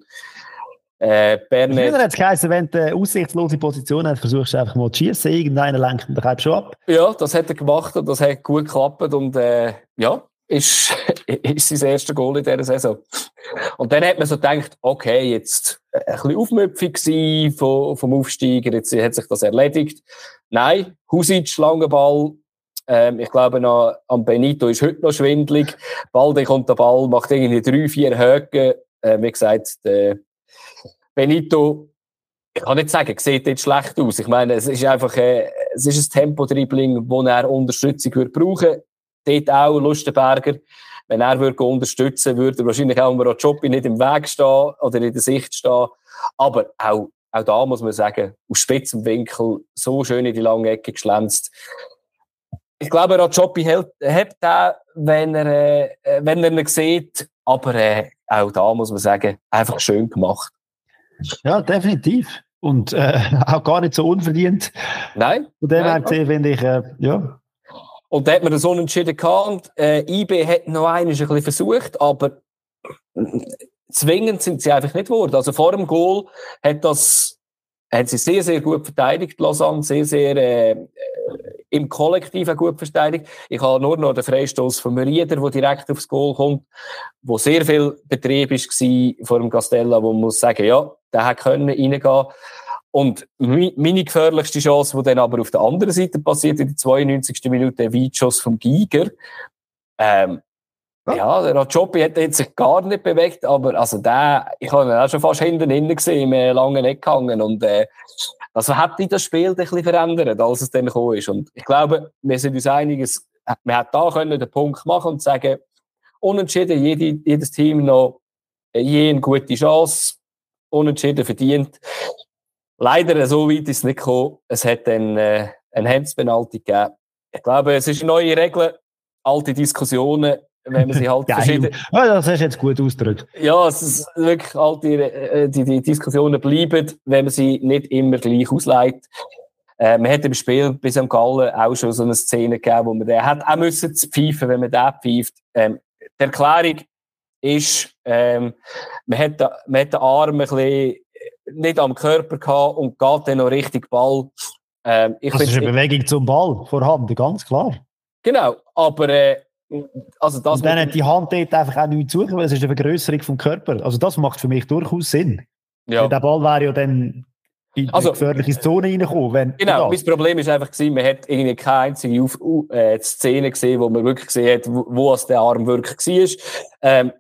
äh, Früher hat es geheißen, wenn du eine aussichtslose Position hast, versuchst du einfach mal zu schießen, irgendeiner lenkt und dann schon ab. Ja, das hat er gemacht und das hat gut geklappt und äh, ja, ist, ist sein erster Goal in dieser Saison. Und dann hat man so gedacht, okay, jetzt ein bisschen Aufmüpfung vom, vom Aufsteiger, jetzt hat sich das erledigt. Nein, Husic, Schlangenball, ähm, ich glaube, noch, am Benito ist heute noch schwindlig. Bald kommt der Ball, macht irgendwie drei, vier Höcke. Äh, wie gesagt, der Benito, ich kann nicht sagen, sieht jetzt schlecht aus. Ich meine, es ist einfach äh, es ist ein Tempo-Dribbling, wo er Unterstützung würde brauchen. Dort auch Lustenberger. wenn er würde unterstützen würde, würde er wahrscheinlich auch Rajopi nicht im Weg stehen oder in der Sicht stehen. Aber auch, auch da muss man sagen, aus spitzem Winkel so schön in die lange Ecke geschlänzt. Ich glaube, Rajopi hat den, wenn er, äh, wenn er ihn sieht, aber äh, auch da muss man sagen, einfach schön gemacht. Ja, definitiv. Und äh, auch gar nicht so unverdient. Nein. Von dem her finde ich, äh, ja. Und da hat man so entschieden gehabt. Äh, IB hat noch einmal ein bisschen versucht, aber zwingend sind sie einfach nicht geworden. Also vor dem Goal hat das, hat sie sehr, sehr gut verteidigt, Lausanne, sehr, sehr, äh im Kollektiv auch gut verteidigt. Ich habe nur noch den Freistoß von Rieder, der direkt aufs Goal kommt, wo sehr viel Betrieb war vor dem Castella, wo man muss sagen, ja, hätte können reingehen und meine gefährlichste Chance, die dann aber auf der anderen Seite passiert, in der 92. Minute, der Weitschuss vom Giger. Ähm, ja. ja, der Rajopi hat sich gar nicht bewegt, aber also der, ich habe ihn auch schon fast hinten innen gesehen, im langen Eck gehangen und äh, also hat das Spiel ein bisschen verändert, als es dann gekommen ist. Und ich glaube, wir sind uns einig, wir hätten da können den Punkt machen und sagen, unentschieden, jede, jedes Team noch je eine gute Chance, unentschieden verdient. Leider, so weit ist es nicht gekommen. Es hat dann äh, eine Handspenalty gegeben. Ich glaube, es ist eine neue Regel, alte Diskussionen, wenn man sie halt verschieden... Ja, das hast du jetzt gut ausgedrückt. Ja, es ist wirklich alte, äh, die, die Diskussionen bleiben, wenn man sie nicht immer gleich ausleitet. Äh, man hat im Spiel bis am Gallen auch schon so eine Szene gegeben, wo man den hat auch müssen pfeifen, wenn man den pfeift. Ähm, die Erklärung ist, ähm, man, hat, man hat den Arm ein bisschen nicht am Körper gehabt und geht dann noch richtig Ball. Ähm, ich das ist eine Bewegung zum Ball vorhanden, ganz klar. Genau, aber äh, also das... Und dann hat die Hand dort einfach auch nichts suchen, weil es ist eine Vergrößerung vom Körper. Also das macht für mich durchaus Sinn. Ja. Der Ball wäre ja dann in also, gefährliche Zone reingekommen. Wenn genau, mein Problem ist einfach gewesen, man hat irgendwie keine einzige Auf äh, Szene gesehen, wo man wirklich gesehen hat, wo, wo der Arm wirklich war. Ähm,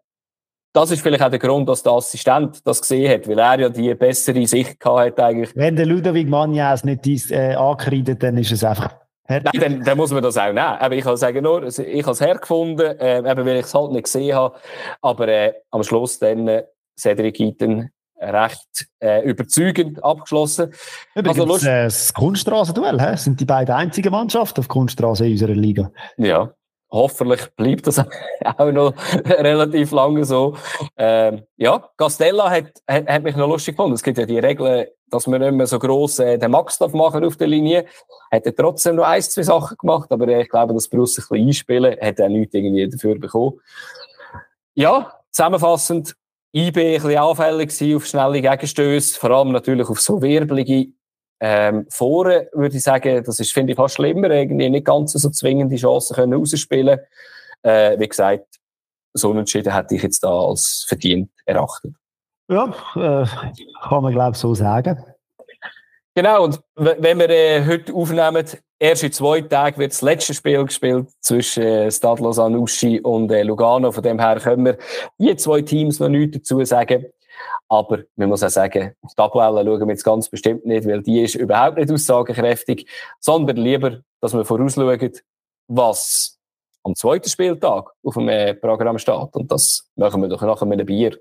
das ist vielleicht auch der Grund, dass der Assistent das gesehen hat, weil er ja die bessere Sicht gehabt hat eigentlich. Wenn der Ludovic Magnas nicht dies, äh, ankreidet, dann ist es einfach Nein, dann, dann, muss man das auch nehmen. Aber ich kann sagen nur, ich habe es hergefunden, äh, eben weil ich es halt nicht gesehen habe. Aber äh, am Schluss dann äh, Cedric Eaton recht äh, überzeugend abgeschlossen. Übrigens, also, äh, das Kunststraßenduell, sind die beiden einzigen Mannschaften auf Kunststraße in unserer Liga. Ja, hoffentlich bleibt das auch noch relativ lange so. Ähm, ja, Castella hat, hat, hat, mich noch lustig gefunden. Es gibt ja die Regeln, dass man nicht mehr so gross äh, den Max darf machen auf der Linie. Hat er trotzdem noch ein, zwei Sachen gemacht, aber ich glaube, das Brust ein bisschen einspielen, hat er nichts irgendwie dafür bekommen. Ja, zusammenfassend, IB ein bisschen anfällig auf schnelle Gegenstöße, vor allem natürlich auf so wirbelige ähm, vorne würde ich sagen, das ist, finde ich, fast schlimmer, irgendwie nicht ganz so zwingende Chancen können rausspielen. Äh, wie gesagt, so entschieden hätte ich jetzt da als verdient erachtet. Ja, äh, kann man glaube ich so sagen. Genau, und wenn wir äh, heute aufnehmen, erst in zwei Tagen wird das letzte Spiel gespielt zwischen äh, Stade Lausanne und äh, Lugano. Von dem her können wir die zwei Teams noch nichts dazu sagen. Aber man muss auch sagen, auf die Tabelle schauen wir jetzt ganz bestimmt nicht, weil die ist überhaupt nicht aussagekräftig, sondern lieber, dass wir vorausschauen, was am zweiten Spieltag auf dem äh, Programm steht. Und das machen wir doch nachher mit einem Bier.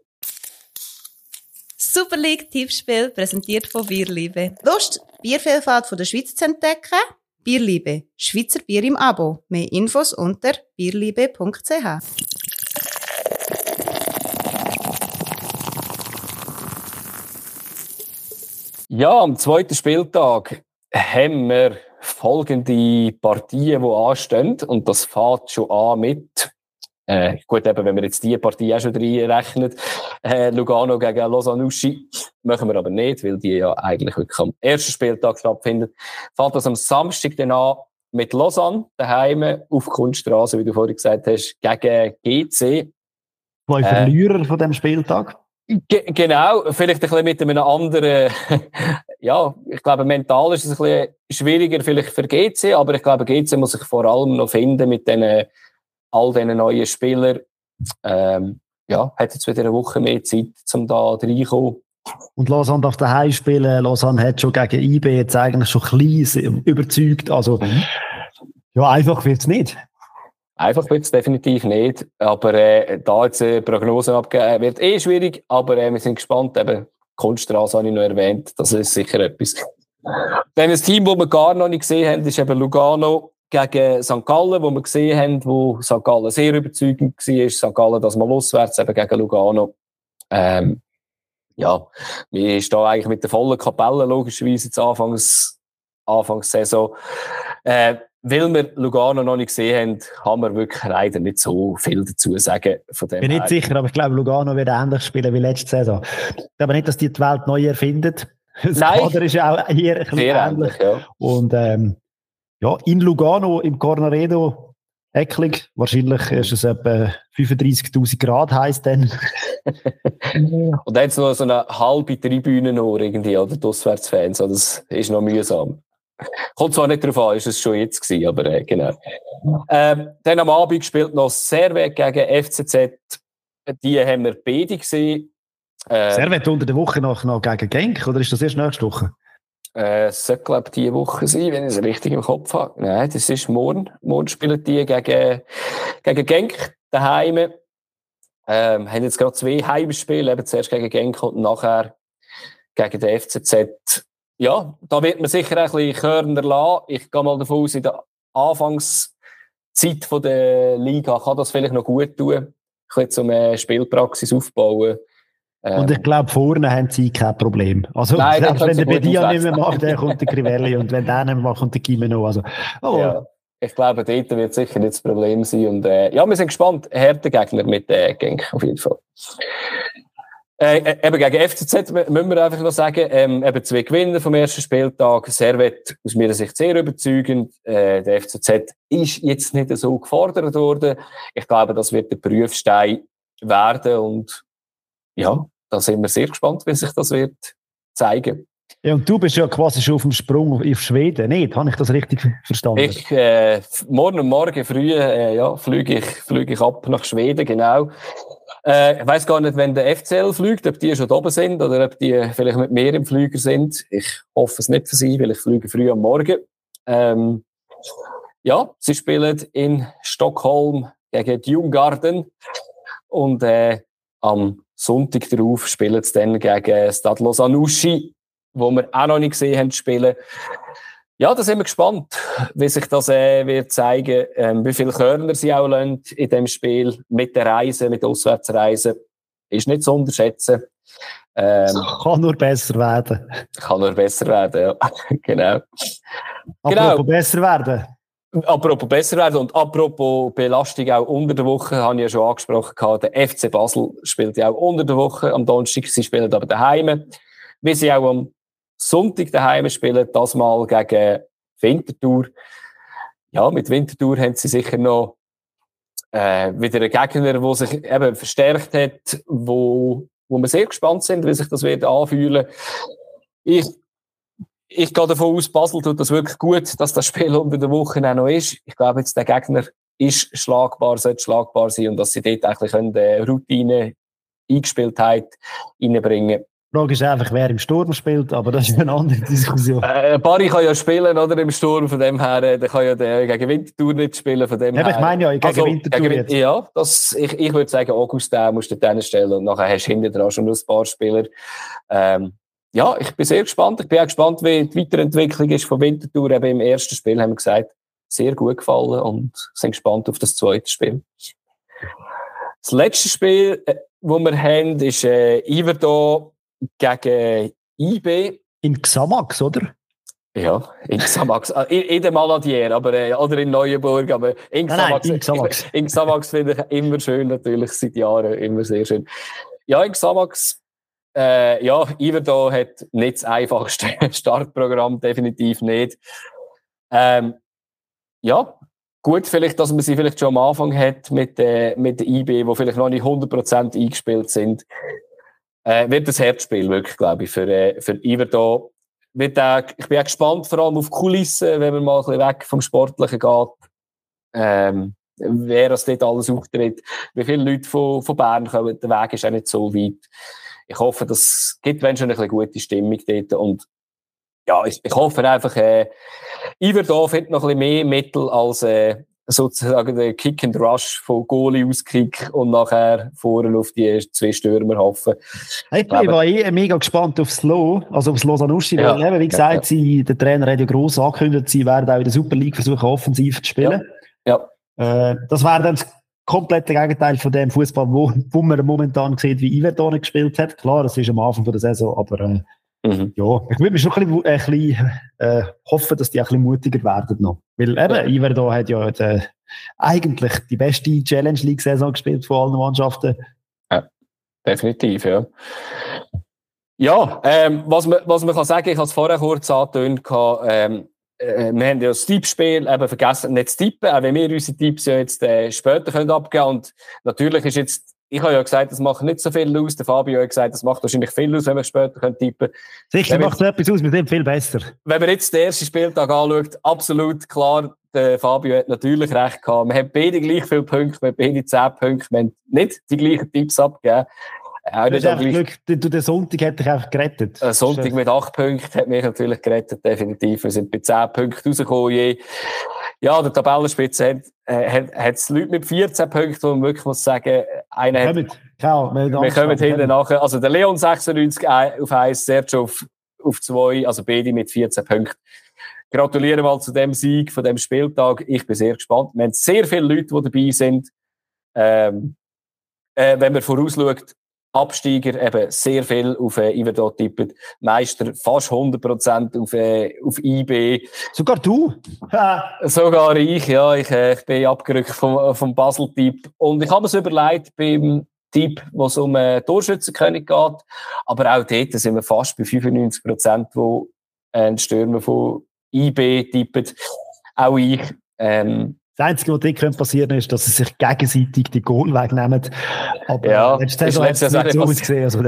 Super League Tippspiel präsentiert von Bierliebe. Lust, Biervielfalt von der Schweiz zu entdecken? Bierliebe, Schweizer Bier im Abo. Mehr Infos unter bierliebe.ch. Ja, am zweiten Spieltag haben wir folgende Partien, die anstehen. Und das fängt schon an mit, äh, gut, eben, wenn wir jetzt die Partie auch schon reinrechnen, äh, Lugano gegen Lausanne-Uschi, machen wir aber nicht, weil die ja eigentlich wirklich am ersten Spieltag stattfindet. Fängt das am Samstag dann an mit Lausanne, daheim auf Kunststraße, wie du vorhin gesagt hast, gegen GC. Zwei Verlierer äh, von dem Spieltag. Ge genau, vielleicht ein bisschen mit einem anderen, ja, ich glaube, mental ist es ein bisschen schwieriger vielleicht für GC, aber ich glaube, GC muss sich vor allem noch finden mit den, all diesen neuen Spielern. Ähm, ja, hat jetzt wieder eine Woche mehr Zeit, um da reinkommen. Und Lausanne darf daheim spielen. Lausanne hat schon gegen IB jetzt eigentlich schon klein überzeugt. Also, mhm. ja, einfach wird es nicht. Einfach wird es definitiv nicht. Aber äh, da jetzt äh, Prognosen abgeben, wird eh schwierig. Aber äh, wir sind gespannt. Eben, Kunststraße habe ich noch erwähnt. Das ist sicher etwas. Dann ein Team, das wir gar noch nicht gesehen haben, ist eben Lugano gegen St. Gallen, wo wir gesehen haben, wo St. Gallen sehr überzeugend war. St. Gallen das mal auswärts, eben gegen Lugano. Ähm, ja, wir stehen eigentlich mit der vollen Kapelle logischerweise jetzt Anfangs, Anfangssaison. Äh, weil wir Lugano noch nicht gesehen haben, kann man wirklich leider nicht so viel dazu sagen. Von dem ich bin nicht sicher, aber ich glaube, Lugano wird ähnlich spielen wie letzte Saison. Ich glaube nicht, dass die die Welt neu erfindet. Das Nein. Kader ist ja auch hier ein bisschen Sehr ähnlich. ähnlich, ja. Und ähm, ja, in Lugano, im Cornaredo, Ecklig, wahrscheinlich ist es etwa 35'000 Grad heiß dann. Und es noch so eine halbe Tribüne noch irgendwie, oder die Auswärtsfans. Also das ist noch mühsam. Kommt zwar nicht darauf an, ist es schon jetzt gewesen, aber äh, genau. Ähm, dann am Abend gespielt noch Servet gegen FCZ. Die haben wir beide gesehen. Äh, Servet unter der Woche noch, noch gegen Genk, oder ist das erst nächste Woche? Äh, es sollte, glaube diese Woche sein, wenn ich es richtig im Kopf habe. Nein, das ist morgen. Morgen spielen die gegen, gegen Genk daheim. Ähm, haben jetzt gerade zwei Heimspiele, eben zuerst gegen Genk und nachher gegen den FCZ. Ja, da wird man sicher ein bisschen Körner lassen. Ich gehe mal davon aus, in der Anfangszeit von der Liga kann das vielleicht noch gut tun. Ein bisschen zum äh, Spielpraxis aufbauen. Ähm, Und ich glaube, vorne haben sie kein Problem. Also, Nein, selbst wenn der Bedia nicht mehr macht, dann kommt der Crivelli. Und wenn der nicht mehr macht, kommt der Gimeno. Also, oh, Ja, ich glaube, dort wird sicher nicht das Problem sein. Und, äh, ja, wir sind gespannt. Härter Gegner mit äh, Genk, auf jeden Fall. Äh, äh, eben gegen FCZ mü- müssen wir einfach noch sagen, ähm, eben zwei Gewinner vom ersten Spieltag. Servet aus meiner Sicht sehr überzeugend. Äh, der FCZ ist jetzt nicht so gefordert worden. Ich glaube, das wird der Prüfstein werden. Und ja, da sind wir sehr gespannt, wie sich das wird zeigen. Ja, und du bist ja quasi schon auf dem Sprung auf Schweden, nicht? Habe ich das richtig verstanden? Ich, äh, morgen und morgen früh, äh, ja, fliege ich, fliege ich ab nach Schweden, genau. Äh, ich weiß gar nicht, wenn der FCL fliegt, ob die schon oben sind oder ob die vielleicht mit mir im Flüger sind. Ich hoffe es nicht für sie, weil ich fliege früh am Morgen. Ähm, ja, sie spielen in Stockholm gegen Djurgården und äh, am Sonntag darauf spielen sie dann gegen Stadlos Anuschi, wo wir auch noch nicht gesehen haben spielen. Ja, da sind wir gespannt, wie sich das äh, wird zeigen, ähm, wie viele Körner sie auch lassen in dem Spiel mit der Reise, mit der Auswärtsreise. Ist nicht zu unterschätzen. Ähm, Kann nur besser werden. kann nur besser werden, ja. genau. Genau. Apropos besser werden. Apropos besser werden und apropos Belastung auch unter der Woche, habe ich ja schon angesprochen, gehabt, der FC Basel spielt ja auch unter der Woche am Donnerstag, sie spielen aber daheim. Wie sie auch am Sonntag daheim spielen, das mal gegen Winterthur. Ja, mit Winterthur haben sie sicher noch äh, wieder einen Gegner, der sich eben verstärkt hat, wo, wo wir sehr gespannt sind, wie sich das wird anfühlen. Ich ich gehe davon aus, Basel tut das wirklich gut, dass das Spiel unter der Woche auch noch ist. Ich glaube jetzt, der Gegner ist schlagbar, sollte schlagbar sein und dass sie dort eigentlich können, äh, Routine, Eingespieltheit reinbringen Die Frage ist einfach, wer im Sturm spielt, aber das ist eine andere Diskussion. äh, Barry kann ja spielen, oder, im Sturm, von dem her, äh, der kann ja der gegen Winterthur nicht spielen, von dem Ja, aber her. ich meine ja, gegen Winterthur gegen, jetzt. Ja, das, ich, ich würde sagen, August, den musst du dann stellen und nachher hast du hinten dran schon ein paar Spieler. Ähm, ja, ich bin sehr gespannt. Ich bin auch gespannt, wie die Weiterentwicklung ist von Winterthur. Eben im ersten Spiel haben wir gesagt, sehr gut gefallen und sind gespannt auf das zweite Spiel. Das letzte Spiel, äh, wo wir haben, ist äh, Iverdo gegen IB. In Xamax, oder? Ja, in Xamax. Ah, in, in der Maladier, aber, äh, oder in Neuenburg, aber in Nein, nein, Xamax. in Xamax. In Xamax finde ich immer schön, natürlich, seit Jahren immer sehr schön. Ja, in Xamax, äh, ja, Iverdo hat nicht das einfachste Startprogramm, definitiv nicht. Ähm, ja, gut, vielleicht, dass man sie vielleicht schon am Anfang hat mit, äh, mit der IB, wo vielleicht noch nicht 100% eingespielt sind. Äh, wird das Herzspiel, wirklich, glaube ich, für, äh, für Iverdo. Wird auch, ich bin auch gespannt, vor allem auf die Kulissen, wenn man mal ein bisschen weg vom Sportlichen geht. Ähm, wer das dort alles auftritt, wie viele Leute von, von Bern kommen, der Weg ist auch nicht so weit. Ich hoffe, das gibt wenn schon eine gute Stimmung dort und ja, ich, ich hoffe einfach, äh, Iverdo findet noch ein bisschen mehr Mittel als, äh, sozusagen den Kick and Rush von Goalie auskick und nachher vorne auf die zwei Stürmer hoffen. Ich, war eh mega gespannt auf Slow, also auf Slow Sanussi, ja. weil eben, wie gesagt, ja, Sie, der Trainer hat ja gross angekündigt, sie werden auch in der Super League versuchen, offensiv zu spielen. Ja. ja. Äh, das wäre dann das komplette Gegenteil von dem Fußball, wo, wo man momentan sieht, wie Iverton gespielt hat. Klar, das ist am Anfang der Saison, aber äh, Mhm. Ja, ich würde mir schon ein bisschen, ein bisschen äh, hoffen, dass die ein bisschen mutiger werden noch. Weil eben. Iverdo hat ja die, eigentlich die beste Challenge League-Saison gespielt von allen Mannschaften. Ja, definitiv, ja. Ja, ähm, was, man, was man kann sagen, ich habe es vorher kurz angetönt, ähm, äh, wir haben ja das Tippspiel eben vergessen, nicht zu tippen, auch wenn wir unsere Tipps ja jetzt äh, später können abgeben und natürlich ist jetzt ich habe ja gesagt, das macht nicht so viel aus. Der Fabio hat gesagt, das macht wahrscheinlich viel aus, wenn wir später können tippen können. Sicher macht es etwas aus, wir sind viel besser. Wenn man jetzt den ersten Spieltag anschaut, absolut klar, der Fabio hat natürlich recht gehabt. Wir haben beide gleich viele Punkte, wir haben beide zehn Punkte, wir haben nicht die gleichen Tipps abgegeben. Auch nicht gleich, Glück, du, der Sonntag hat dich einfach gerettet. Ein Sonntag mit acht Punkten hat mich natürlich gerettet, definitiv. Wir sind bei zehn Punkten rausgekommen je. Ja, der Tabellenspitze hat, äh, es Leute mit 14 Punkten, wo man wirklich muss sagen, einer hat, Kau, wir, wir kommen hinten nachher. Also der Leon 96 auf 1, Sergio auf, auf 2, also beide mit 14 Punkten. Gratuliere mal zu dem Sieg von dem Spieltag. Ich bin sehr gespannt. Wir haben sehr viele Leute, die dabei sind. Ähm, äh, wenn man vorausschaut, Absteiger eben sehr viel auf äh, Iverdot tippen. Meister fast 100% auf, äh, auf IB. Sogar du? Sogar ich, ja. Ich, äh, ich bin abgerückt vom, vom Basel-Tipp. Und ich habe mir überlegt, beim Tipp, wo es um äh, Torschützenkönig geht. Aber auch dort sind wir fast bei 95%, wo äh, ein Stürmer von IB tippen. Auch ich. Ähm, das Einzige, was dort passieren ist, dass sie sich gegenseitig die Goal wegnehmen. Aber ja, letzte Saison hat es nicht so ausgesehen. Also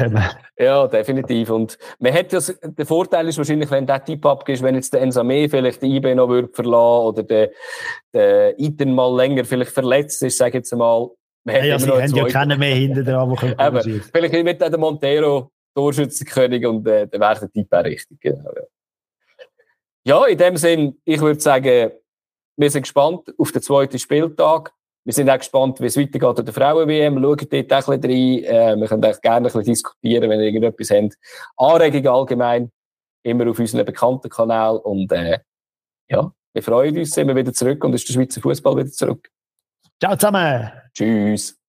ja, definitiv. Und man hat das, der Vorteil ist wahrscheinlich, wenn der Typ abgibst, wenn jetzt der Ensame vielleicht die IB noch würde verlassen oder der, der Iten mal länger vielleicht verletzt ist, sage ich jetzt mal. Man ja, sie haben ja keinen mehr hinter dran, der Vielleicht mit der Montero Torschützenkönig und äh, dann wäre der Typ auch richtig. Genau, ja. ja, in dem Sinn, ich würde sagen, wir sind gespannt auf den zweiten Spieltag. Wir sind auch gespannt, wie es weitergeht in der Frauen-WM. Schauen dort auch ein bisschen rein. Äh, wir können gerne ein bisschen diskutieren, wenn ihr irgendetwas habt. Anregungen allgemein. Immer auf unserem bekannten Kanal. Und, äh, ja, wir freuen uns, sind wir wieder zurück und ist der Schweizer Fußball wieder zurück. Ciao zusammen. Tschüss.